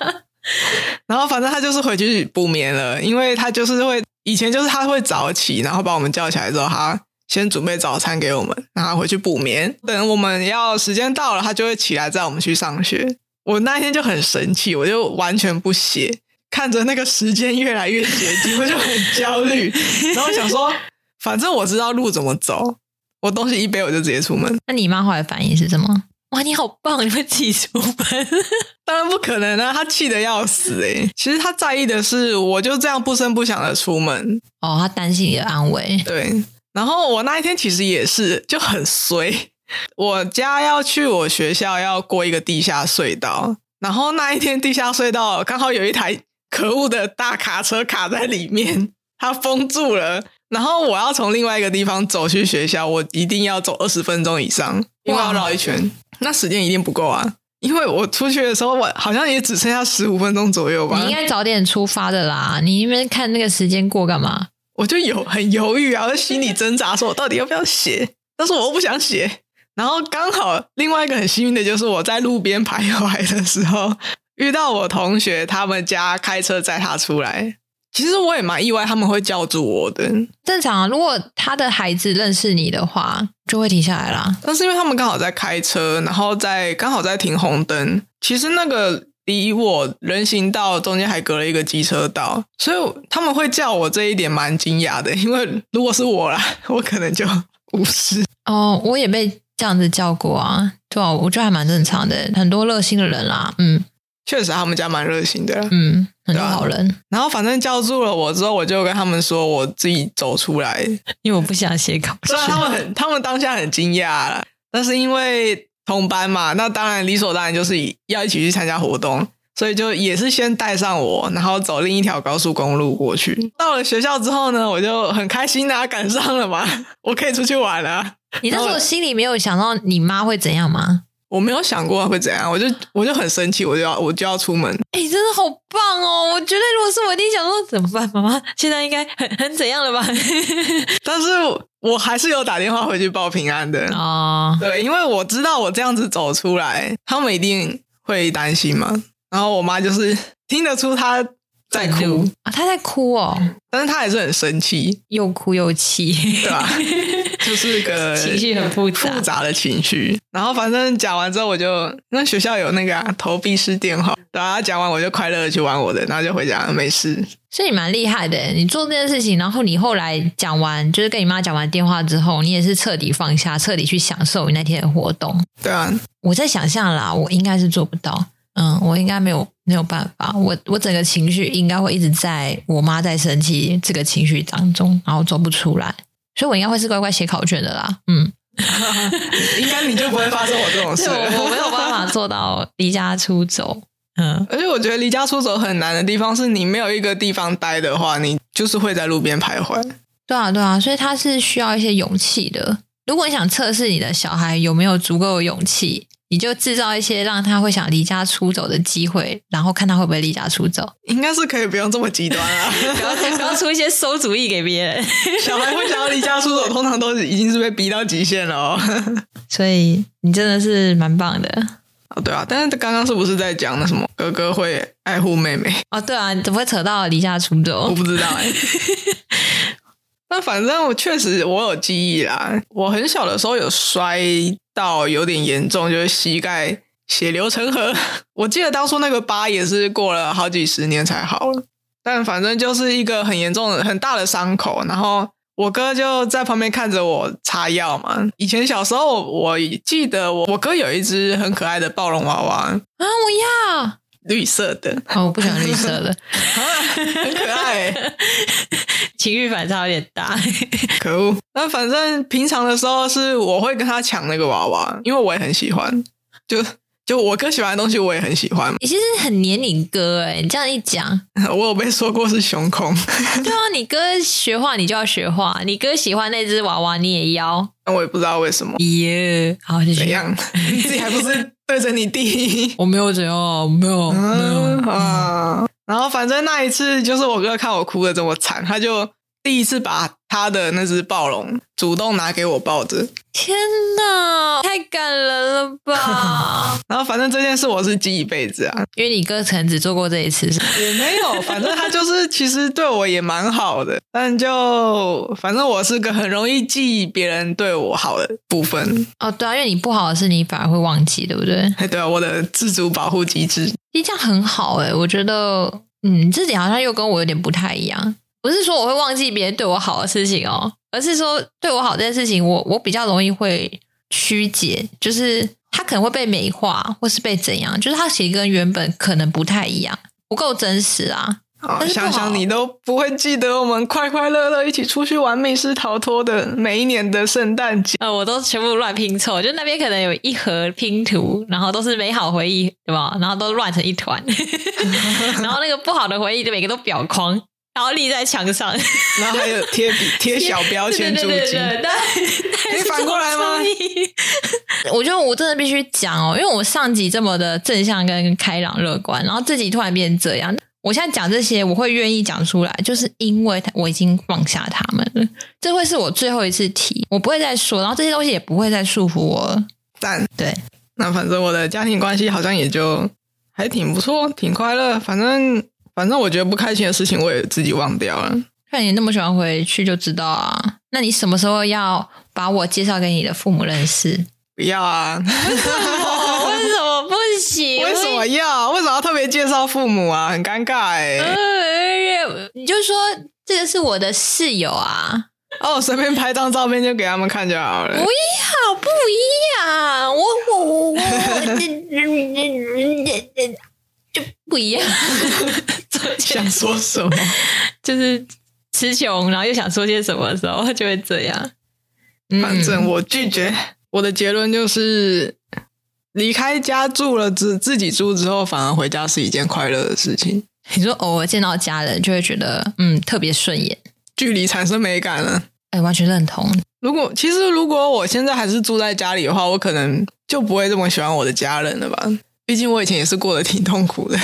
然后反正她就是回去补眠了，因为她就是会以前就是她会早起，然后把我们叫起来之后，她先准备早餐给我们，然后回去补眠。等我们要时间到了，她就会起来载我们去上学。我那一天就很神奇，我就完全不写。看着那个时间越来越接近，我就很焦虑。然后想说，反正我知道路怎么走，我东西一背我就直接出门。那你妈后来反应是什么？哇，你好棒，你会自己出门？当然不可能啊，她气得要死诶。其实她在意的是，我就这样不声不响的出门。哦，她担心你的安危。对。然后我那一天其实也是就很衰，我家要去我学校要过一个地下隧道，然后那一天地下隧道刚好有一台。可恶的大卡车卡在里面，它封住了。然后我要从另外一个地方走去学校，我一定要走二十分钟以上，因为要绕一圈。那时间一定不够啊！因为我出去的时候，我好像也只剩下十五分钟左右吧。你应该早点出发的啦！你那边看那个时间过干嘛？我就有很犹豫啊，我心里挣扎，说我到底要不要写？但是我又不想写。然后刚好另外一个很幸运的就是我在路边徘徊的时候。遇到我同学，他们家开车载他出来。其实我也蛮意外，他们会叫住我的。正常啊，如果他的孩子认识你的话，就会停下来啦。但是因为他们刚好在开车，然后在刚好在停红灯。其实那个离我人行道中间还隔了一个机车道，所以他们会叫我这一点蛮惊讶的。因为如果是我啦，我可能就无视。哦，我也被这样子叫过啊，对啊，我觉得还蛮正常的。很多热心的人啦，嗯。确实，他们家蛮热心的，嗯，很多好人。然后反正叫住了我之后，我就跟他们说我自己走出来，因为我不想写考卷。虽然他们很，他们当下很惊讶了，但是因为同班嘛，那当然理所当然就是要一起去参加活动，所以就也是先带上我，然后走另一条高速公路过去。到了学校之后呢，我就很开心啊，赶上了嘛，我可以出去玩了。你那时候心里没有想到你妈会怎样吗？我没有想过会怎样，我就我就很生气，我就要我就要出门。哎、欸，真的好棒哦！我觉得如果是我，一定想说怎么办？妈妈现在应该很很怎样了吧？但是我还是有打电话回去报平安的哦。对，因为我知道我这样子走出来，他们一定会担心嘛。然后我妈就是听得出她在哭啊，她在哭哦，但是她还是很生气，又哭又气，对吧？就是个情绪很复杂复杂的情绪，然后反正讲完之后，我就那学校有那个、啊、投币式电话，然后讲完我就快乐的去玩我的，然后就回家没事。所以你蛮厉害的，你做这件事情，然后你后来讲完，就是跟你妈讲完电话之后，你也是彻底放下，彻底去享受你那天的活动。对啊，我在想象啦，我应该是做不到，嗯，我应该没有没有办法，我我整个情绪应该会一直在我妈在生气这个情绪当中，然后走不出来。所以我应该会是乖乖写考卷的啦，嗯，应该你就不会发生我这种事。我我没有办法做到离家出走，嗯，而且我觉得离家出走很难的地方是你没有一个地方待的话，你就是会在路边徘徊。对啊，对啊，所以他是需要一些勇气的。如果你想测试你的小孩有没有足够的勇气，你就制造一些让他会想离家出走的机会，然后看他会不会离家出走。应该是可以不用这么极端啊，不要不要出一些馊主意给别人。小孩会想要离家出走，通常都是已经是被逼到极限了哦。所以你真的是蛮棒的。哦，对啊，但是刚刚是不是在讲那什么哥哥会爱护妹妹？哦，对啊，你怎么会扯到离家出走？我不知道哎。那反正我确实我有记忆啦，我很小的时候有摔到有点严重，就是膝盖血流成河。我记得当初那个疤也是过了好几十年才好了，但反正就是一个很严重的、很大的伤口。然后我哥就在旁边看着我擦药嘛。以前小时候，我记得我我哥有一只很可爱的暴龙娃娃啊，我要。绿色的，哦，我不喜欢绿色的，很可爱，情绪反差有点大，可恶。那反正平常的时候是我会跟他抢那个娃娃，因为我也很喜欢，就就我哥喜欢的东西我也很喜欢。你其实很黏你哥哎，你这样一讲，我有被说过是熊控。对啊，你哥学画你就要学画，你哥喜欢那只娃娃你也要，那我也不知道为什么。耶，好，就这样，你自己还不是。对着你弟，我没有怎样，没有，没有啊。然后反正那一次，就是我哥看我哭的这么惨，他就第一次把他的那只暴龙主动拿给我抱着。天哪，太感人了吧！然后反正这件事我是记一辈子啊，因为你哥可能只做过这一次，也没有。反正他就是其实对我也蛮好的，但就反正我是个很容易记别人对我好的部分。哦，对啊，因为你不好的事你反而会忘记，对不对？哎，对啊，我的自主保护机制。其实这样很好哎，我觉得，嗯，这点好像又跟我有点不太一样。不是说我会忘记别人对我好的事情哦，而是说对我好这件事情我，我我比较容易会曲解，就是他可能会被美化，或是被怎样，就是他其实跟原本可能不太一样，不够真实啊。哦，想想你都不会记得我们快快乐乐一起出去玩密室逃脱的每一年的圣诞节，呃，我都全部乱拼凑，就那边可能有一盒拼图，然后都是美好回忆，对吧？然后都乱成一团，然后那个不好的回忆就每个都裱框。然后立在墙上，然后还有贴笔、贴小标签、注记。可以反过来吗？我觉得我真的必须讲哦，因为我上集这么的正向跟开朗乐观，然后自己突然变这样。我现在讲这些，我会愿意讲出来，就是因为我已经放下他们了。这会是我最后一次提，我不会再说，然后这些东西也不会再束缚我了。但对，那反正我的家庭关系好像也就还挺不错，挺快乐。反正。反正我觉得不开心的事情，我也自己忘掉了。看你那么喜欢回去，就知道啊。那你什么时候要把我介绍给你的父母认识？不要啊！为什么？不行？为什么要？为什么要特别介绍父母啊？很尴尬哎、呃。你就说这个是我的室友啊。哦，随便拍张照片就给他们看就好了。不要，不要！我我我我。就不一样，想说什么？就是词穷，然后又想说些什么的时候，就会这样。反正我拒绝。我的结论就是，离开家住了自自己住之后，反而回家是一件快乐的事情。你说偶尔见到家人，就会觉得嗯特别顺眼，距离产生美感了。哎，完全认同。如果其实如果我现在还是住在家里的话，我可能就不会这么喜欢我的家人了吧。毕竟我以前也是过得挺痛苦的。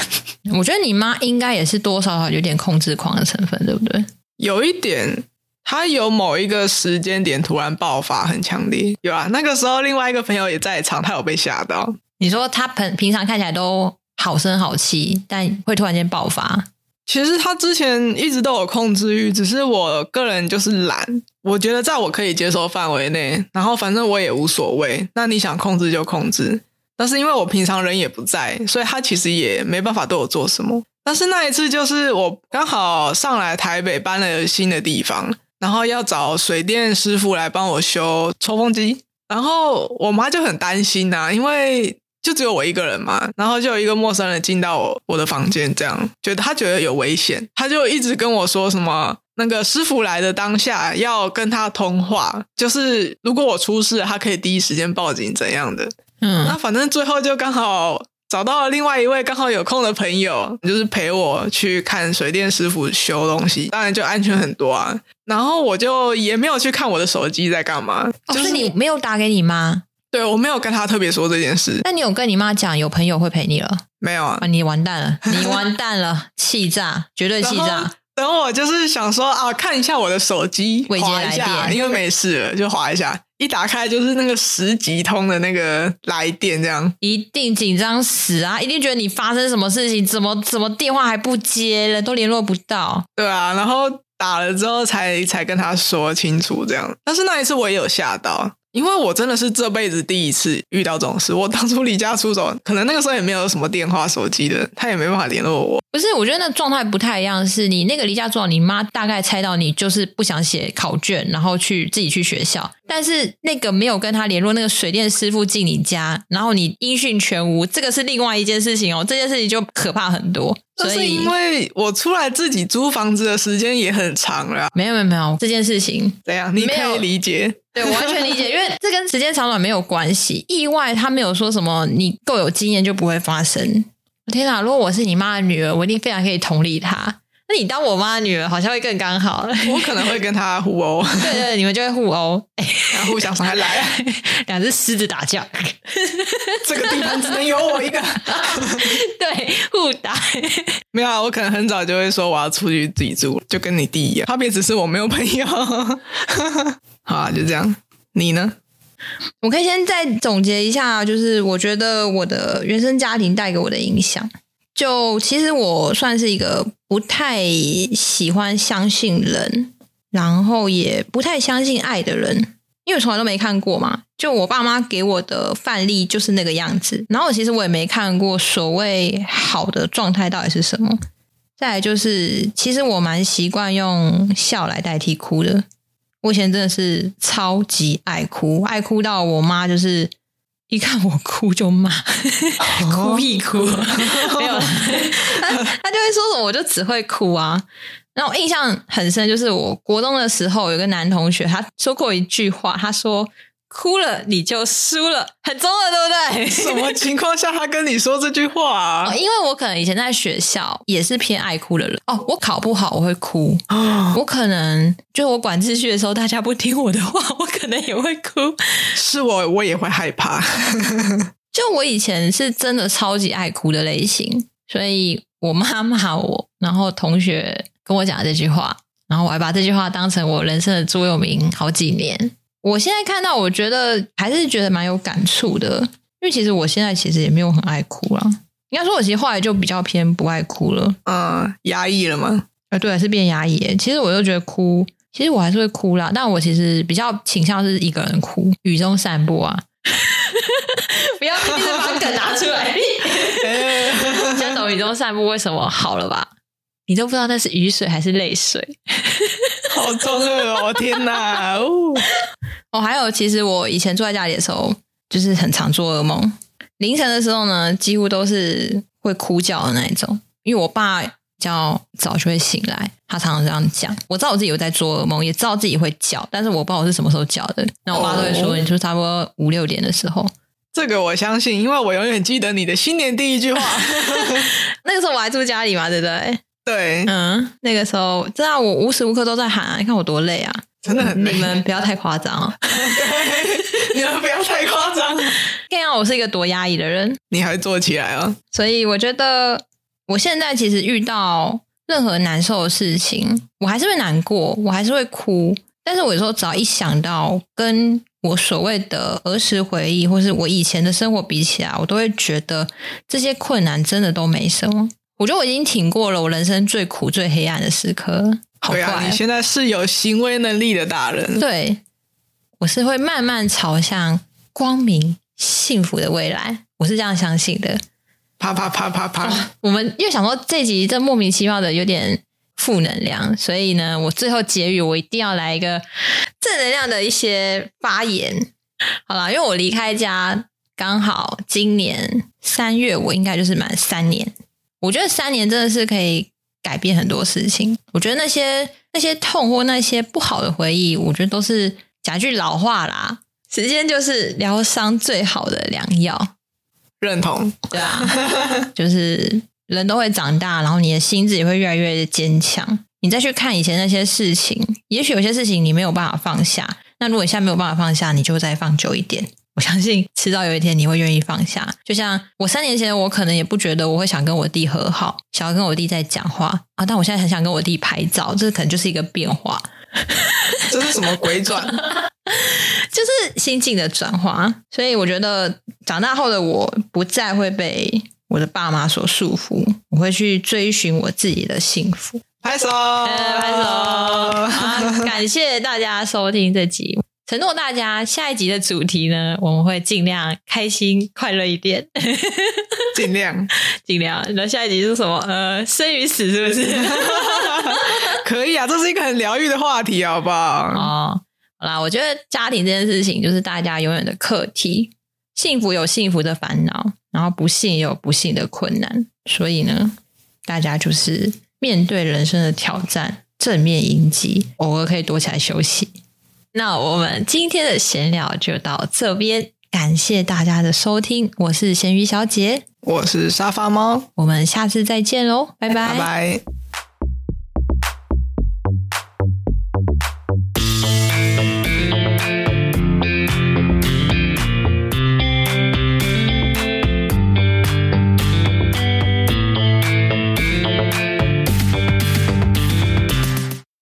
我觉得你妈应该也是多少少有点控制狂的成分，对不对？有一点，她有某一个时间点突然爆发很强烈，有啊。那个时候另外一个朋友也在场，他有被吓到。你说他平平常看起来都好声好气，但会突然间爆发？其实他之前一直都有控制欲，只是我个人就是懒。我觉得在我可以接受范围内，然后反正我也无所谓。那你想控制就控制。但是因为我平常人也不在，所以他其实也没办法对我做什么。但是那一次就是我刚好上来台北搬了新的地方，然后要找水电师傅来帮我修抽风机，然后我妈就很担心呐、因为就只有我一个人嘛，然后就有一个陌生人进到我我的房间，这样觉得他觉得有危险，他就一直跟我说什么那个师傅来的当下要跟他通话，就是如果我出事，他可以第一时间报警怎样的。嗯，那反正最后就刚好找到了另外一位刚好有空的朋友，就是陪我去看水电师傅修东西，当然就安全很多啊。然后我就也没有去看我的手机在干嘛，哦、就是你没有打给你妈？对，我没有跟他特别说这件事。那你有跟你妈讲有朋友会陪你了？没有啊，啊你完蛋了，你完蛋了，气炸，绝对气炸。等我就是想说啊，看一下我的手机，滑一下，因为没事了，就划一下。一打开就是那个十级通的那个来电，这样一定紧张死啊！一定觉得你发生什么事情，怎么怎么电话还不接了，都联络不到。对啊，然后打了之后才才跟他说清楚这样。但是那一次我也有吓到。因为我真的是这辈子第一次遇到这种事。我当初离家出走，可能那个时候也没有什么电话、手机的，他也没办法联络我。不是，我觉得那状态不太一样。是你那个离家出走，你妈大概猜到你就是不想写考卷，然后去自己去学校。但是那个没有跟他联络，那个水电师傅进你家，然后你音讯全无，这个是另外一件事情哦。这件事情就可怕很多。所以因为我出来自己租房子的时间也很长了。没有没有没有，这件事情怎样？你可以理解。对，我完全理解，因为这跟时间长短没有关系。意外，他没有说什么，你够有经验就不会发生。天哪！如果我是你妈的女儿，我一定非常可以同理她。那你当我妈的女儿，好像会更刚好。我可能会跟她互殴。对对，你们就会互殴，然后互相伤害来，两只狮子打架。这个地方只能有我一个。对，互打。没有啊，我可能很早就会说我要出去自己住，就跟你弟一样。差别只是我没有朋友。好啊，就这样。你呢？我可以先再总结一下，就是我觉得我的原生家庭带给我的影响。就其实我算是一个不太喜欢相信人，然后也不太相信爱的人，因为从来都没看过嘛。就我爸妈给我的范例就是那个样子，然后其实我也没看过所谓好的状态到底是什么。再来就是，其实我蛮习惯用笑来代替哭的。我以前真的是超级爱哭，爱哭到我妈就是一看我哭就骂，哭一哭，没有了，他他就会说什么，我就只会哭啊。然后我印象很深，就是我国中的时候有个男同学，他说过一句话，他说。哭了你就输了，很中二，对不对？什么情况下他跟你说这句话啊？哦，因为我可能以前在学校也是偏爱哭的人哦。我考不好我会哭，哦，我可能就我管秩序的时候，大家不听我的话，我可能也会哭。是我，我也会害怕。就我以前是真的超级爱哭的类型，所以我妈骂我，然后同学跟我讲这句话，然后我还把这句话当成我人生的座右铭好几年。我现在看到，我觉得还是觉得蛮有感触的，因为其实我现在其实也没有很爱哭啦。应该说，我其实后来就比较偏不爱哭了。嗯，压抑了吗？啊，对，是变压抑。其实我就觉得哭，其实我还是会哭啦，但我其实比较倾向是一个人哭，雨中散步啊。不要一直把梗拿出来。先懂雨中散步为什么好了吧？你都不知道那是雨水还是泪水。好中二哦！天哪！哦，哦，还有，其实我以前住在家里的时候，就是很常做噩梦。凌晨的时候呢，几乎都是会哭叫的那一种。因为我爸比较早就会醒来，他常常这样讲。我知道我自己有在做噩梦，也知道自己会叫，但是我不知道我是什么时候叫的。那我爸都会说，你就差不多五六点的时候。这个我相信，因为我永远记得你的新年第一句话。那个时候我还住家里嘛，对不对？对，嗯，那个时候，真的我无时无刻都在喊啊！你看我多累啊！真的很累。你们不要太夸张 你们不要太夸张。看啊我是一个多压抑的人，你还做起来啊？所以我觉得，我现在其实遇到任何难受的事情，我还是会难过，我还是会哭。但是我有时候只要一想到跟我所谓的儿时回忆，或是我以前的生活比起来，我都会觉得这些困难真的都没什么。我觉得我已经挺过了我人生最苦、最黑暗的时刻。好快，啊，你现在是有行为能力的大人。对，我是会慢慢朝向光明、幸福的未来。我是这样相信的。啪啪啪啪啪！哦，我们又想说这集这莫名其妙的有点负能量，所以呢，我最后结语我一定要来一个正能量的一些发言。好啦，因为我离开家刚好今年三月，我应该就是满三年。我觉得三年真的是可以改变很多事情。我觉得那些那些痛或那些不好的回忆，我觉得都是讲句老话啦，时间就是疗伤最好的良药。认同，对啊，就是人都会长大，然后你的心智也会越来越坚强。你再去看以前那些事情，也许有些事情你没有办法放下。那如果你现在没有办法放下，你就再放久一点。我相信迟早有一天你会愿意放下。就像我三年前，我可能也不觉得我会想跟我弟和好，想要跟我弟在讲话啊，但我现在很想跟我弟拍照，这可能就是一个变化。这是什么鬼转？就是心境的转化。所以我觉得长大后的我不再会被我的爸妈所束缚，我会去追寻我自己的幸福。拍手，拍手！好，感谢大家收听这集，承诺大家下一集的主题呢，我们会尽量开心快乐一点，尽量 尽量。那下一集是什么？呃，生与死是不是？可以啊，这是一个很疗愈的话题，好不好？哦，好啦，我觉得家庭这件事情就是大家永远的课题，幸福有幸福的烦恼，然后不幸也有不幸的困难，所以呢，大家就是。面对人生的挑战，正面迎击，偶尔可以躲起来休息。那我们今天的闲聊就到这边，感谢大家的收听，我是咸鱼小姐，我是沙发猫，我们下次再见喽，拜拜。拜拜。